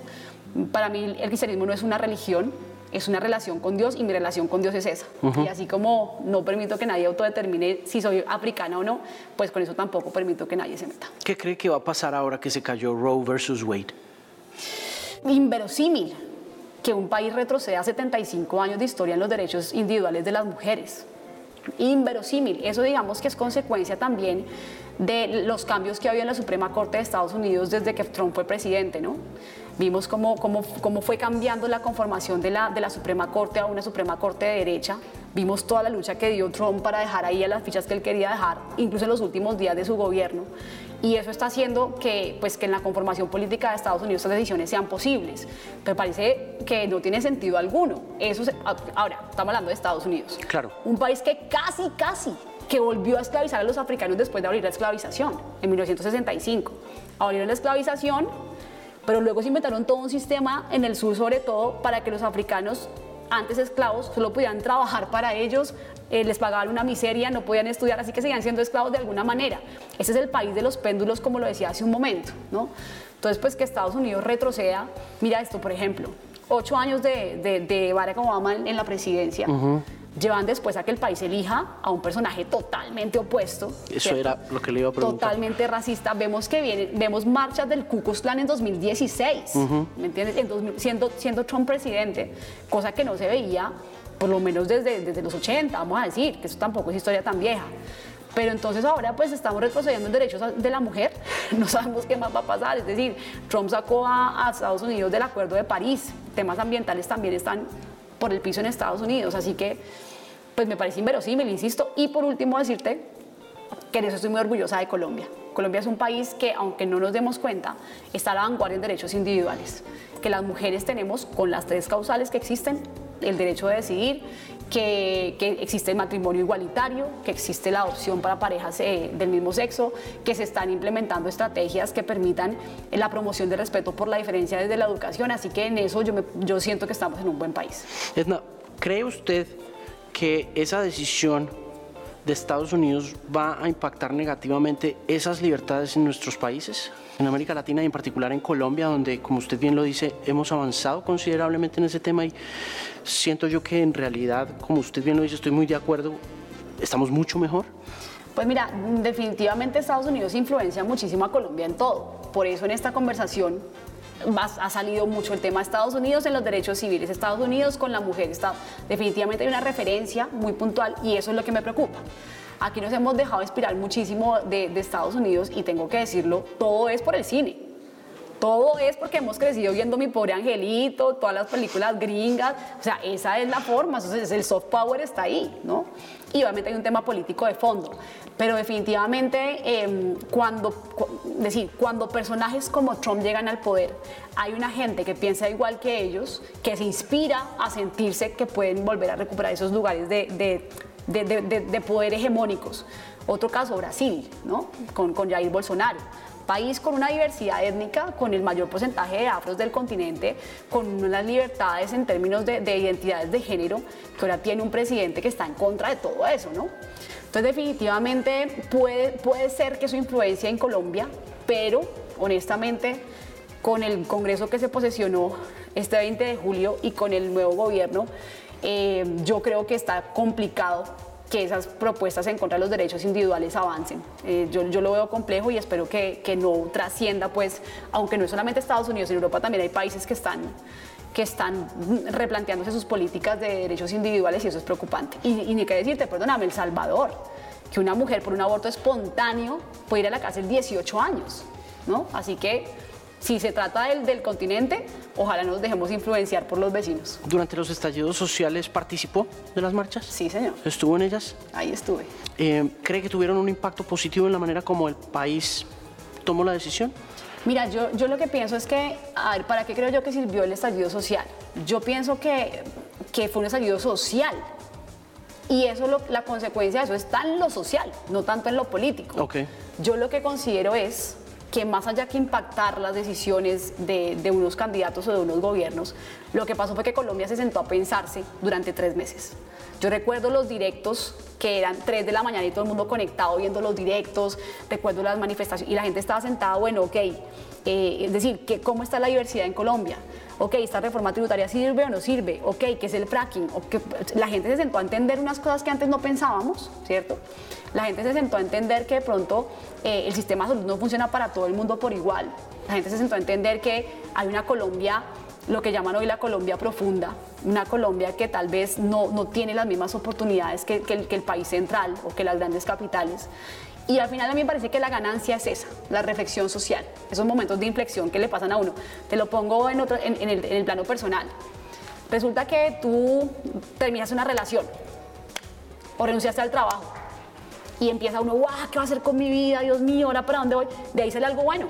Para mí el cristianismo no es una religión, es una relación con Dios y mi relación con Dios es esa. Y así como no permito que nadie autodetermine si soy africana o no, pues con eso tampoco permito que nadie se meta. ¿Qué cree que va a pasar ahora que se cayó Roe versus Wade? Inverosímil que un país retroceda 75 años de historia en los derechos individuales de las mujeres. Inverosímil. Eso digamos que es consecuencia también de los cambios que ha habido en la Suprema Corte de Estados Unidos desde que Trump fue presidente, ¿no? Vimos cómo, cómo, cómo fue cambiando la conformación de la, de la Suprema Corte a una Suprema Corte de derecha. Vimos toda la lucha que dio Trump para dejar ahí a las fichas que él quería dejar, incluso en los últimos días de su gobierno y eso está haciendo que, pues, que en la conformación política de Estados Unidos esas decisiones sean posibles. Pero parece que no tiene sentido alguno. Eso ahora, estamos hablando de Estados Unidos. Claro. Un país que casi, casi que volvió a esclavizar a los africanos después de abrir la esclavización en 1965. Abrieron la esclavización, pero luego se inventaron todo un sistema en el sur sobre todo para que los africanos antes esclavos solo podían trabajar para ellos, eh, les pagaban una miseria, no podían estudiar, así que seguían siendo esclavos de alguna manera. Ese es el país de los péndulos, como lo decía hace un momento, ¿no? Entonces, pues que Estados Unidos retroceda, mira esto, por ejemplo, ocho años de, de, Barack Obama en, la presidencia. Llevan después a que el país elija a un personaje totalmente opuesto. Eso era lo que le iba a preguntar. Totalmente racista. Vemos que viene, vemos marchas del Ku Klux Klan en 2016, ¿me entiendes? siendo, siendo Trump presidente, cosa que no se veía por lo menos desde, desde los 80, vamos a decir, que eso tampoco es historia tan vieja. Pero entonces ahora pues estamos retrocediendo en derechos de la mujer, no sabemos qué más va a pasar, es decir, Trump sacó a, a, Estados Unidos del Acuerdo de París, temas ambientales también están por el piso en Estados Unidos, así que pues me parece inverosímil, insisto, y por último decirte que en eso estoy muy orgullosa de Colombia. Colombia es un país que, aunque no nos demos cuenta, está a la vanguardia en derechos individuales, que las mujeres tenemos con las tres causales que existen, el derecho de decidir, que, existe el matrimonio igualitario, que existe la adopción para parejas eh, del mismo sexo, que se están implementando estrategias que permitan la promoción del respeto por la diferencia desde la educación. Así que en eso yo, yo siento que estamos en un buen país. Edna, ¿cree usted que esa decisión de Estados Unidos va a impactar negativamente esas libertades en nuestros países? En América Latina y en particular en Colombia, donde, como usted bien lo dice, hemos avanzado considerablemente en ese tema y siento yo que en realidad, como usted bien lo dice, estoy muy de acuerdo, estamos mucho mejor. Pues mira, definitivamente Estados Unidos influencia muchísimo a Colombia en todo. Por eso en esta conversación ha salido mucho el tema Estados Unidos en los derechos civiles, Estados Unidos con la mujer. Está, definitivamente hay una referencia muy puntual y eso es lo que me preocupa. Aquí nos hemos dejado inspirar muchísimo de, de Estados Unidos y tengo que decirlo, todo es por el cine. Todo es porque hemos crecido viendo Mi Pobre Angelito, todas las películas gringas, o sea, esa es la forma, entonces el soft power está ahí, ¿no? Y obviamente hay un tema político de fondo, pero definitivamente em, cuando, decir, cuando personajes como Trump llegan al poder, hay una gente que piensa igual que ellos, que se inspira a sentirse que pueden volver a recuperar esos lugares de, poder hegemónicos. Otro caso, Brasil, ¿no? con, con Jair Bolsonaro país con una diversidad étnica, con el mayor porcentaje de afros del continente, con unas libertades en términos de, identidades de género, que ahora tiene un presidente que está en contra de todo eso, ¿no? Entonces definitivamente puede, puede ser que su influencia en Colombia, pero honestamente con el Congreso que se posesionó este 20 de julio y con el nuevo gobierno, eh, yo creo que está complicado que esas propuestas en contra de los derechos individuales avancen. Eh, yo, yo, lo veo complejo y espero que, que, no trascienda, pues, aunque no es solamente Estados Unidos, en Europa también hay países que están, que están replanteándose sus políticas de derechos individuales y eso es preocupante. Y, y ni qué decirte, perdóname, El Salvador, que una mujer por un aborto espontáneo puede ir a la cárcel 18 años, ¿no? Así que si se trata del, del, continente, ojalá nos dejemos influenciar por los vecinos. ¿Durante los estallidos sociales participó de las marchas? Sí, señor. ¿Estuvo en ellas? Ahí estuve. Eh, ¿Cree que tuvieron un impacto positivo en la manera como el país tomó la decisión? Mira, yo, yo lo que pienso es que, a ver, ¿para qué creo yo que sirvió el estallido social? Yo pienso que, que fue un estallido social. Y eso, lo, la consecuencia de eso está en lo social, no tanto en lo político. Okay. Yo lo que considero es que más allá que impactar las decisiones de, unos candidatos o de unos gobiernos, lo que pasó fue que Colombia se sentó a pensarse durante tres meses. Yo recuerdo los directos que eran 3 de la mañana y todo el mundo conectado viendo los directos, recuerdo las manifestaciones y la gente estaba sentada, bueno, ok, eh, es decir, que ¿cómo está la diversidad en Colombia? Ok, ¿esta reforma tributaria sirve o no sirve? Ok, ¿qué es el fracking? Okay, la gente se sentó a entender unas cosas que antes no pensábamos, ¿cierto? La gente se sentó a entender que de pronto eh, el sistema de salud no funciona para todo el mundo por igual. La gente se sentó a entender que hay una Colombia lo que llaman hoy la Colombia profunda, una Colombia que tal vez no, no tiene las mismas oportunidades que, que, el, que, el, país central o que las grandes capitales. Y al final a mí me parece que la ganancia es esa, la reflexión social, esos momentos de inflexión que le pasan a uno. Te lo pongo en, otro, en, el plano personal. Resulta que tú terminas una relación o renunciaste al trabajo y empieza uno, guau, ¿qué va a hacer con mi vida? Dios mío, ¿ahora para dónde voy? De ahí sale algo bueno.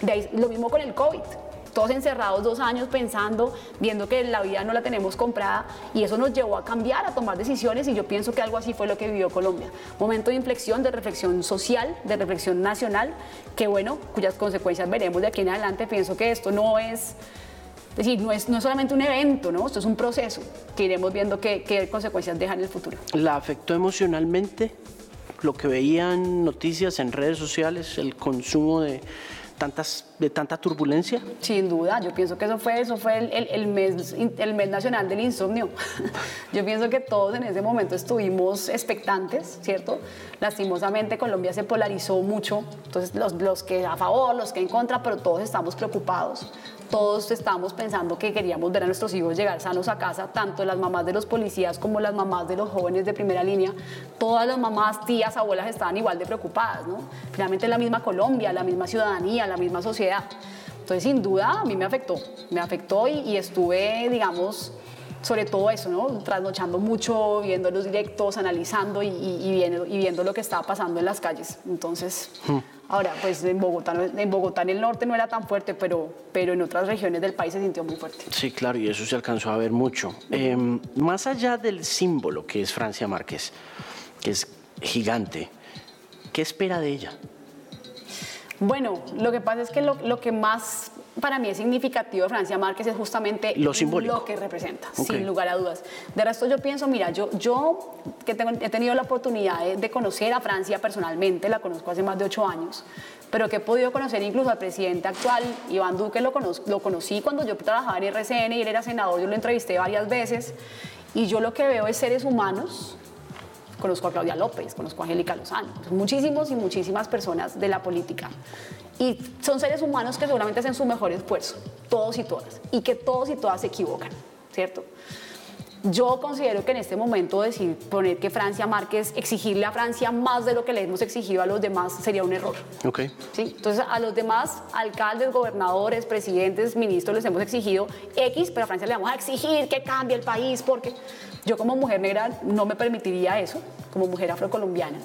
De ahí, lo mismo con el COVID todos encerrados dos años pensando, viendo que la vida no la tenemos comprada y eso nos llevó a cambiar, a tomar decisiones y yo pienso que algo así fue lo que vivió Colombia. Momento de inflexión, de reflexión social, de reflexión nacional, que bueno, cuyas consecuencias veremos de aquí en adelante. Pienso que esto no es... Decir, no es, no solamente un evento, ¿no? Esto es un proceso que iremos viendo qué, qué consecuencias deja en el futuro. ¿La afectó emocionalmente lo que veían noticias en redes sociales, el consumo de, tantas, de tanta turbulencia? Sin duda, yo pienso que eso fue, eso fue el, el, el, mes, el mes nacional del insomnio. yo pienso que todos en ese momento estuvimos expectantes, ¿cierto? Lastimosamente Colombia se polarizó mucho, entonces los, los que a favor, los que en contra, pero todos estamos preocupados todos estábamos pensando que queríamos ver a nuestros hijos llegar sanos a casa, tanto las mamás de los policías como las mamás de los jóvenes de primera línea. Todas las mamás, tías, abuelas estaban igual de preocupadas, ¿no? Finalmente la misma Colombia, la misma ciudadanía, la misma sociedad. Entonces, sin duda, a mí me afectó, me afectó y, y estuve, digamos, sobre todo eso, ¿no? Trasnochando mucho, viendo los directos, analizando y, y, y, viendo, y viendo, lo que estaba pasando en las calles. Entonces, hmm. ahora, pues en Bogotá, en Bogotá, en el norte no era tan fuerte, pero, pero en otras regiones del país se sintió muy fuerte. Sí, claro, y eso se alcanzó a ver mucho. Eh, más allá del símbolo que es Francia Márquez, que es gigante, ¿qué espera de ella? Bueno, lo que pasa es que lo, lo, que más para mí es significativo de Francia Márquez es justamente lo, lo que representa, okay. sin lugar a dudas. De resto yo pienso, mira, yo, yo que tengo, he tenido la oportunidad de, de, conocer a Francia personalmente, la conozco hace más de ocho años, pero que he podido conocer incluso al presidente actual, Iván Duque, lo, cono lo conocí cuando yo trabajaba en RCN y él era senador, yo lo entrevisté varias veces, y yo lo que veo es seres humanos conozco a Claudia López, conozco a Angélica Lozano, muchísimos y muchísimas personas de la política. Y son seres humanos que seguramente hacen su mejor esfuerzo, todos y todas, y que todos y todas se equivocan, ¿cierto? Yo considero que en este momento decir, poner que Francia Márquez, exigirle a Francia más de lo que le hemos exigido a los demás sería un error. Okay. ¿Sí? Entonces, a los demás alcaldes, gobernadores, presidentes, ministros les hemos exigido X, pero a Francia le vamos a exigir que cambie el país porque yo como mujer negra no me permitiría eso, como mujer afrocolombiana.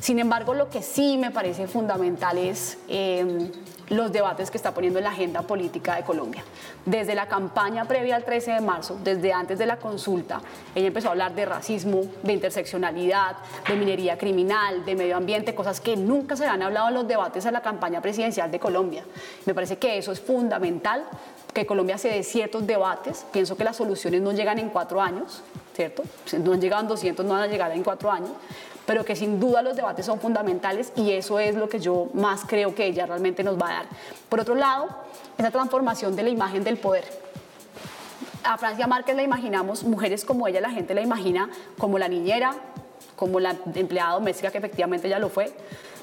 Sin embargo, lo que sí me parece fundamental es eh, los debates que está poniendo en la agenda política de Colombia. Desde la campaña previa al 13 de marzo, desde antes de la consulta, ella empezó a hablar de racismo, de interseccionalidad, de minería criminal, de medio ambiente, cosas que nunca se han hablado en los debates a la campaña presidencial de Colombia. Me parece que eso es fundamental, que Colombia se dé ciertos debates. Pienso que las soluciones no llegan en cuatro años, ¿cierto? No han llegado en 200, no van a llegar en cuatro años pero que sin duda los debates son fundamentales y eso es lo que yo más creo que ella realmente nos va a dar. Por otro lado, esa transformación de la imagen del poder. A Francia Márquez la imaginamos, mujeres como ella, la gente la imagina como la niñera, como la empleada doméstica, que efectivamente ella lo fue,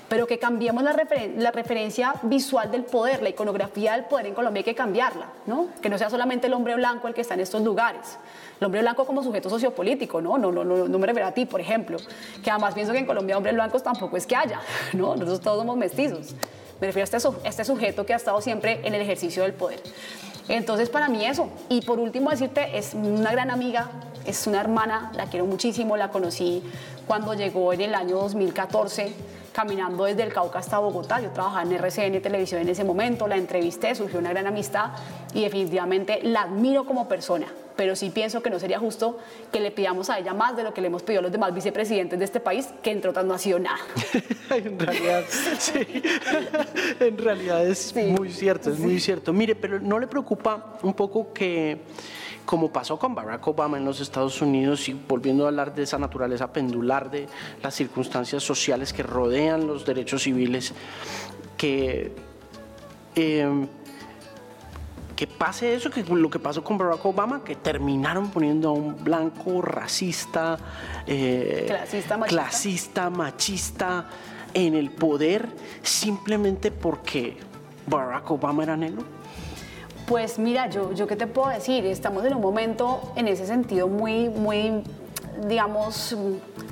pero que cambiemos la, referen la, referencia visual del poder, la iconografía del poder en Colombia hay que cambiarla, ¿no? Que no sea solamente el hombre blanco el que está en estos lugares. El hombre blanco como sujeto sociopolítico, ¿no? No, no, no, no me refiero a ti, por ejemplo, que además pienso que en Colombia hombres blancos tampoco es que haya, ¿no? Nosotros todos somos mestizos. Me refiero a este, este sujeto que ha estado siempre en el ejercicio del poder. Entonces, para mí eso. Y por último, decirte, es una gran amiga, es una hermana, la quiero muchísimo, la conocí cuando llegó en el año 2014 caminando desde el Cauca hasta Bogotá. Yo trabajaba en RCN Televisión en ese momento, la entrevisté, surgió una gran amistad y definitivamente la admiro como persona. pero sí pienso que no sería justo que le pidamos a ella más de lo que le hemos pedido a los demás vicepresidentes de este país, que entre otras no ha sido nada. en realidad, sí. en realidad es muy cierto, es muy cierto. Mire, pero ¿no le preocupa un poco que como pasó con Barack Obama en los Estados Unidos y volviendo a hablar de esa naturaleza pendular de las circunstancias sociales que rodean los derechos civiles, que, em, que pase eso, que lo que pasó con Barack Obama, que terminaron poniendo a un blanco racista, eh, clasista, machista. clasista, machista en el poder simplemente porque Barack Obama era negro? Pues mira, yo, yo qué te puedo decir, estamos en un momento en ese sentido muy, muy, digamos,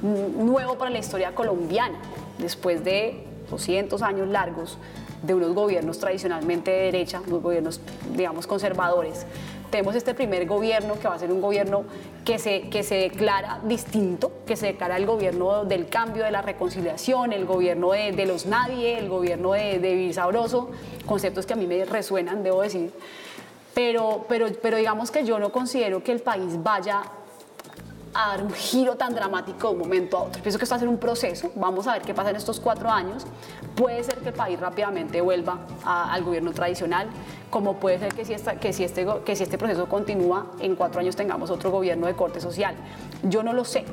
nuevo para la historia colombiana, después de 200 años largos de unos gobiernos tradicionalmente de derecha, unos gobiernos, digamos, conservadores. Tenemos este primer gobierno que va a ser un gobierno que se, que se declara distinto, que se declara el gobierno del cambio, de la reconciliación, el gobierno de, de los nadie, el gobierno de, de vivir sabroso, conceptos que a mí me resuenan, debo decir. Pero, pero, pero digamos que yo no considero que el país vaya a dar un giro tan dramático de un momento a otro. Pienso que esto va a ser un proceso, vamos a ver qué pasa en estos cuatro años. Puede ser que el país rápidamente vuelva al gobierno tradicional, como puede ser que si, esta, que, si este, que si este proceso continúa, en cuatro años tengamos otro gobierno de corte social. Yo no lo sé,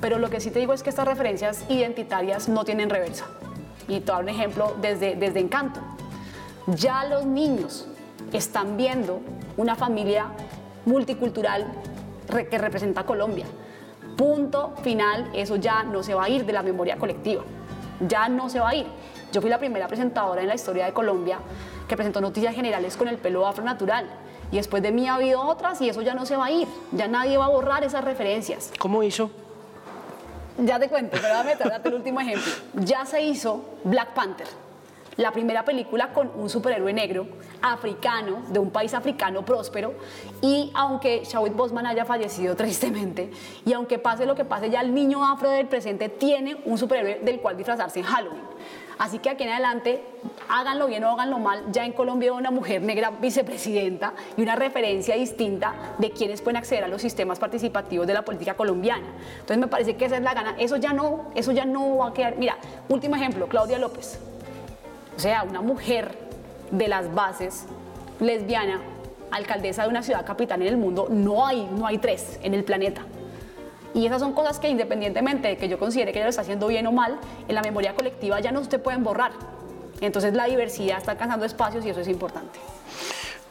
pero lo que sí te digo es que estas referencias identitarias no tienen reversa. Y te un ejemplo desde, desde Encanto. Ya los niños están viendo una familia multicultural que representa a Colombia. Punto final, eso ya no se va a ir de la memoria colectiva, ya no se va a ir. Yo fui la primera presentadora en la historia de Colombia que presentó noticias generales con el pelo afro natural. Y después de mí ha habido otras y eso ya no se va a ir. Ya nadie va a borrar esas referencias. ¿Cómo hizo? Ya te cuento, pero dame el último ejemplo. Ya se hizo Black Panther la primera película con un superhéroe negro, africano, de un país africano próspero, y aunque Chadwick Boseman haya fallecido tristemente, y aunque pase lo que pase, ya el niño afro del presente tiene un superhéroe del cual disfrazarse en Halloween. Así que aquí en adelante, háganlo bien o háganlo mal, ya en Colombia una mujer negra vicepresidenta y una referencia distinta de quienes pueden acceder a los sistemas participativos de la política colombiana. Entonces me parece que esa es la gana. Eso ya no, eso ya no va a quedar. Mira, último ejemplo, Claudia López. O sea, una mujer de las bases, lesbiana, alcaldesa de una ciudad capital en el mundo, no hay, no hay tres en el planeta. Y esas son cosas que independientemente de que yo considere que ella lo está haciendo bien o mal, en la memoria colectiva ya no se pueden borrar. Entonces la diversidad está alcanzando espacios y eso es importante.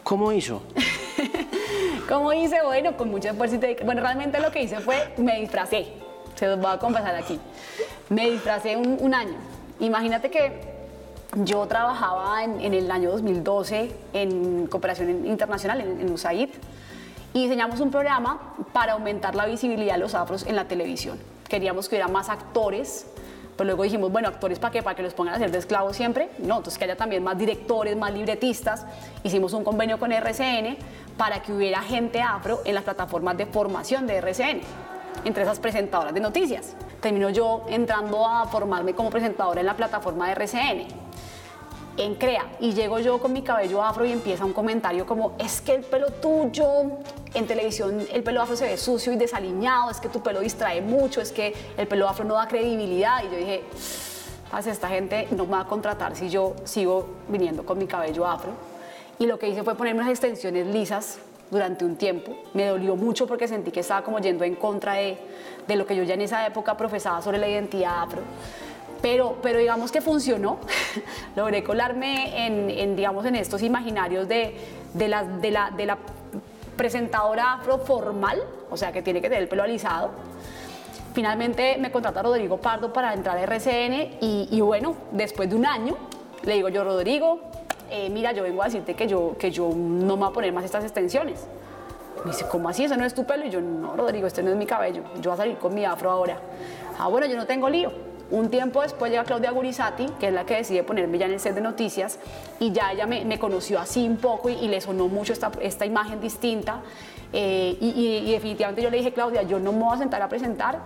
¿Cómo hizo? ¿Cómo hice? Bueno, con mucha fuerza. Bueno, realmente lo que hice fue, me disfracé. Se los voy a confesar aquí. Me disfracé un, un año. Imagínate que yo trabajaba en, el año 2012 en cooperación internacional, en, USAID, y diseñamos un programa para aumentar la visibilidad de los afros en la televisión. Queríamos que hubiera más actores, pero luego dijimos, bueno, actores para qué, para que los pongan a hacer de esclavos siempre. No, entonces que haya también más directores, más libretistas. Hicimos un convenio con RCN para que hubiera gente afro en las plataformas de formación de RCN, entre esas presentadoras de noticias. Termino yo entrando a formarme como presentadora en la plataforma de RCN en CREA. Y llego yo con mi cabello afro y empieza un comentario como es que el pelo tuyo en televisión el pelo afro se ve sucio y desaliñado, es que tu pelo distrae mucho, es que el pelo afro no da credibilidad y yo dije, esta gente no me va a contratar si yo sigo viniendo con mi cabello afro y lo que hice fue ponerme unas extensiones lisas durante un tiempo. Me dolió mucho porque sentí que estaba como yendo en contra de, de lo que yo ya en esa época profesaba sobre la identidad afro pero, pero digamos que funcionó. Logré colarme en, digamos, en estos imaginarios de, de, la, de, la, de la presentadora afro formal, o sea, que tiene que tener el pelo alisado. Finalmente me contrata Rodrigo Pardo para entrar a RCN y, bueno, después de un año, le digo yo, Rodrigo, eh, mira, yo vengo a decirte que yo, que yo no me voy a poner más estas extensiones. Me dice, ¿cómo así? ¿Eso no es tu pelo? Y yo, no, Rodrigo, este no es mi cabello. Yo voy a salir con mi afro ahora. Ah, bueno, yo no tengo lío. Un tiempo después llega Claudia Gurizati, que es la que decide ponerme ya en el set de noticias, y ya ella me, conoció así un poco y, le sonó mucho esta, esta imagen distinta. Eh, y, definitivamente yo le dije, Claudia, yo no me voy a sentar a presentar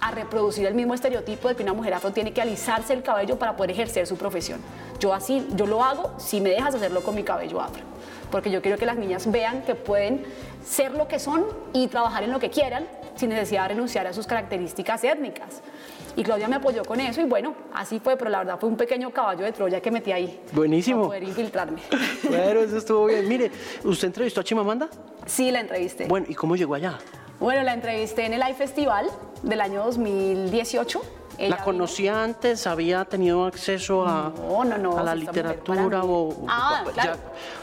a reproducir el mismo estereotipo de que una mujer afro tiene que alisarse el cabello para poder ejercer su profesión. yo así, yo lo hago si me dejas hacerlo con mi cabello afro. Porque yo quiero que las niñas vean que pueden ser lo que son y trabajar en lo que quieran sin necesidad de renunciar a sus características étnicas. Y Claudia me apoyó con eso y bueno, así fue, pero la verdad fue un pequeño caballo de Troya que metí ahí. Buenísimo. Para poder infiltrarme. Bueno, eso estuvo bien. Mire, ¿usted entrevistó a Chimamanda? Sí, la entrevisté. Bueno, ¿y cómo llegó allá? Bueno, la entrevisté en el AI Festival del año 2018. ¿La conocía antes? ¿Había tenido acceso a, no, no, no, a la literatura? O, ah, claro.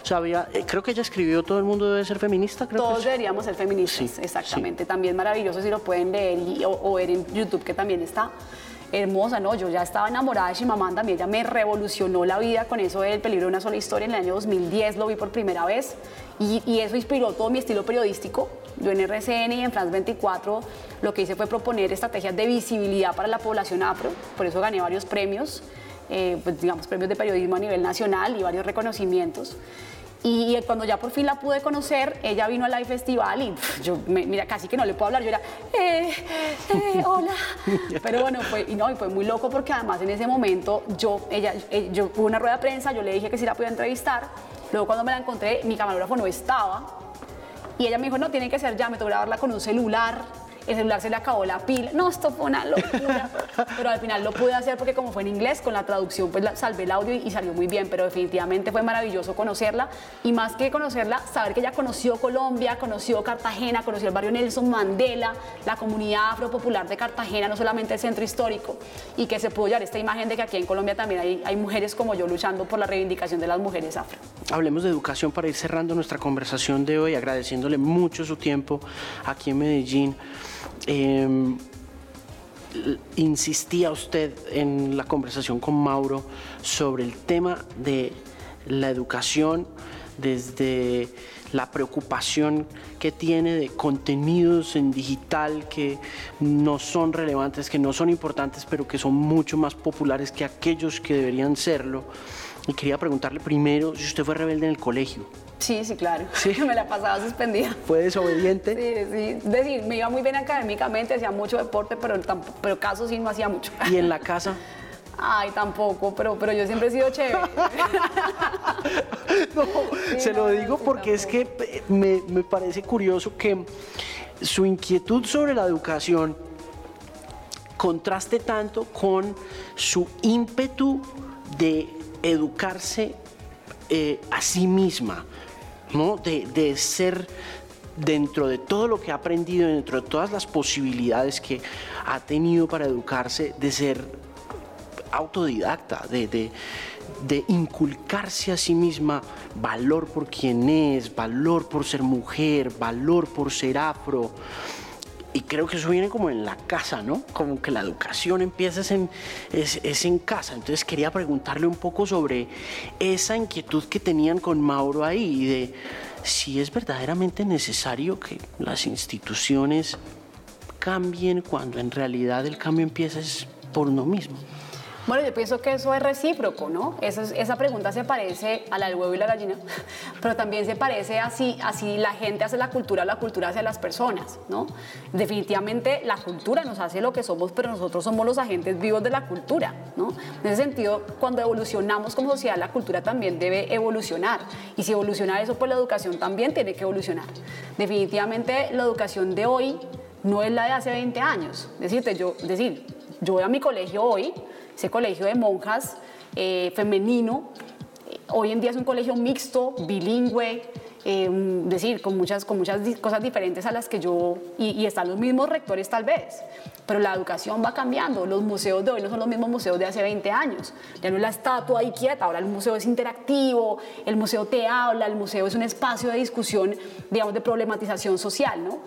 sabía, eh, creo que ella escribió Todo el mundo debe ser feminista. Creo Todos que deberíamos ser feministas, exactamente. También maravilloso si lo pueden leer o, ver en YouTube, que también está hermosa, ¿no? Yo ya estaba enamorada de Shimamanda, ella me revolucionó la vida con eso del peligro de una sola historia. En el año 2010 lo vi por primera vez y, eso inspiró todo mi estilo periodístico. Yo en RCN y en France 24 lo que hice fue proponer estrategias de visibilidad para la población afro, por eso gané varios premios, eh, pues, digamos premios de periodismo a nivel nacional y varios reconocimientos. Y cuando ya por fin la pude conocer, ella vino al Live Festival y yo, mira, casi que no le puedo hablar, yo era, eh, eh, hola. Pero bueno, fue, y no, y fue muy loco porque además en ese momento yo, ella, eh, yo hubo una rueda de prensa, yo le dije que sí la podía entrevistar, luego cuando me la encontré, mi camarógrafo no estaba, y ella me dijo, no, tiene que ser ya, me que grabarla con un celular el celular se le acabó la pila. No, esto fue una locura. pero al final lo pude hacer porque como fue en inglés, con la traducción pues salvé el audio y, salió muy bien, pero definitivamente fue maravilloso conocerla y más que conocerla, saber que ella conoció Colombia, conoció Cartagena, conoció el barrio Nelson Mandela, la comunidad afropopular de Cartagena, no solamente el centro histórico, y que se pudo llevar esta imagen de que aquí en Colombia también hay, hay mujeres como yo luchando por la reivindicación de las mujeres afro. Hablemos de educación para ir cerrando nuestra conversación de hoy, agradeciéndole mucho su tiempo aquí en Medellín. Em, insistía usted en la conversación con Mauro sobre el tema de la educación desde la preocupación que tiene de contenidos en digital que no son relevantes, que no son importantes, pero que son mucho más populares que aquellos que deberían serlo. Y quería preguntarle primero si usted fue rebelde en el colegio. Sí, sí, claro. ¿Sí? Me la pasaba suspendida. ¿Fue desobediente? Sí, sí. Es decir, me iba muy bien académicamente, hacía mucho deporte, pero, pero caso sí no hacía mucho. ¿Y en la casa? Ay, tampoco, pero, pero yo siempre he sido chévere. no, se lo digo porque es que me, me parece curioso que su inquietud sobre la educación contraste tanto con su ímpetu de educarse eh, a sí misma. ¿no? De, ser dentro de todo lo que ha aprendido, dentro de todas las posibilidades que ha tenido para educarse, de ser autodidacta, de, de, inculcarse a sí misma valor por quien es, valor por ser mujer, valor por ser afro. Y creo que eso viene como en la casa, ¿no? Como que la educación empieza en, es, en casa. Entonces quería preguntarle un poco sobre esa inquietud que tenían con Mauro ahí, de si es verdaderamente necesario que las instituciones cambien cuando en realidad el cambio empieza es por uno mismo. Bueno, yo pienso que eso es recíproco, ¿no? Esa, esa pregunta se parece a la del huevo y la gallina, pero también se parece así, así la gente hace la cultura, la cultura hace las personas, ¿no? Definitivamente la cultura nos hace lo que somos, pero nosotros somos los agentes vivos de la cultura, ¿no? En ese sentido, cuando evolucionamos como sociedad, la cultura también debe evolucionar. Y si evoluciona eso, pues la educación también tiene que evolucionar. Definitivamente la educación de hoy no es la de hace 20 años. Decirte, yo, decir, yo voy a mi colegio hoy, ese colegio de monjas eh, femenino, hoy en día es un colegio mixto, bilingüe, eh, decir, con muchas, con muchas cosas diferentes a las que yo, y, están los mismos rectores tal vez, pero la educación va cambiando, los museos de hoy no son los mismos museos de hace 20 años, ya no es la estatua ahí quieta, ahora el museo es interactivo, el museo te habla, el museo es un espacio de discusión, digamos, de problematización social, ¿no?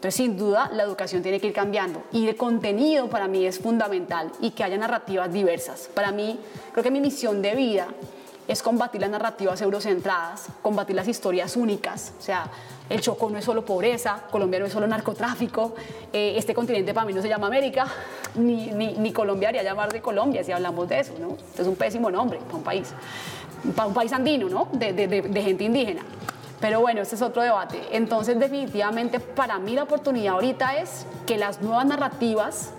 Entonces, sin duda, la educación tiene que ir cambiando y el contenido para mí es fundamental y que haya narrativas diversas. Para mí, creo que mi misión de vida es combatir las narrativas eurocentradas, combatir las historias únicas. O sea, el Chocó no es solo pobreza, Colombia no es solo narcotráfico, eh, este continente para mí no se llama América, ni, ni, Colombia haría llamarse Colombia si hablamos de eso, ¿no? Es un pésimo nombre para un país, para un país andino, ¿no? de, de, de gente indígena. Pero bueno, ese es otro debate. Entonces, definitivamente, para mí la oportunidad ahorita es que las nuevas narrativas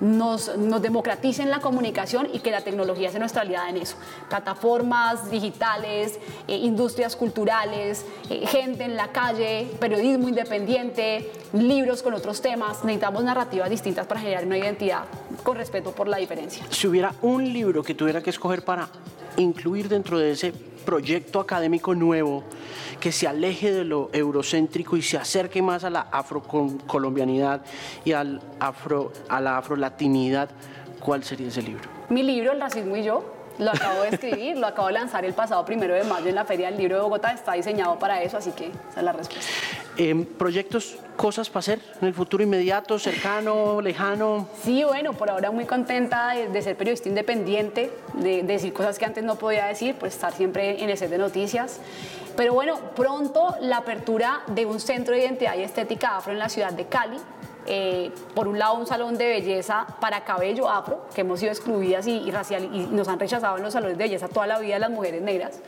nos, democraticen la comunicación y que la tecnología sea nuestra aliada en eso. Plataformas digitales, eh, industrias culturales, eh, gente en la calle, periodismo independiente, libros con otros temas. Necesitamos narrativas distintas para generar una identidad con respeto por la diferencia. Si hubiera un libro que tuviera que escoger para incluir dentro de ese proyecto académico nuevo que se aleje de lo eurocéntrico y se acerque más a la afrocolombianidad y al afro, a la afrolatinidad, ¿cuál sería ese libro? Mi libro, El racismo y yo, lo acabo de escribir, lo acabo de lanzar el pasado primero de mayo en la Feria del Libro de Bogotá. Está diseñado para eso, así que esa es la respuesta. Eh, ¿Proyectos, cosas para hacer en el futuro inmediato, cercano, lejano? Sí, bueno, por ahora muy contenta de, ser periodista independiente, de, decir cosas que antes no podía decir, pues estar siempre en el set de noticias. Pero bueno, pronto la apertura de un centro de identidad y estética afro en la ciudad de Cali, eh, por un lado un salón de belleza para cabello afro, que hemos sido excluidas y, racial, y nos han rechazado en los salones de belleza toda la vida las mujeres negras,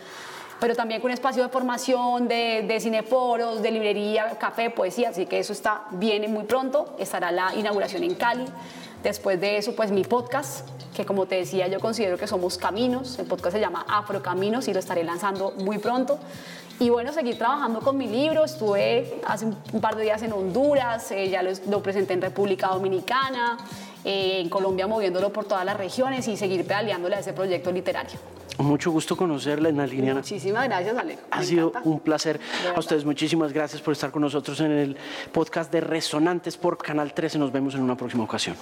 pero también con un espacio de formación, de, de cineforos, de librería, café, poesía, así que eso está, viene muy pronto, estará la inauguración en Cali. Después de eso, pues mi podcast, que como te decía, yo considero que somos caminos. El podcast se llama Afro Caminos y lo estaré lanzando muy pronto. Y bueno, seguir trabajando con mi libro. Estuve hace un par de días en Honduras, eh, ya lo, presenté en República Dominicana, eh, en Colombia moviéndolo por todas las regiones y seguir pedaleándole a ese proyecto literario. Mucho gusto conocerla, en Liliana. Muchísimas gracias, Ale. Ha sido un placer. A ustedes muchísimas gracias por estar con nosotros en el podcast de Resonantes por Canal 13. Nos vemos en una próxima ocasión.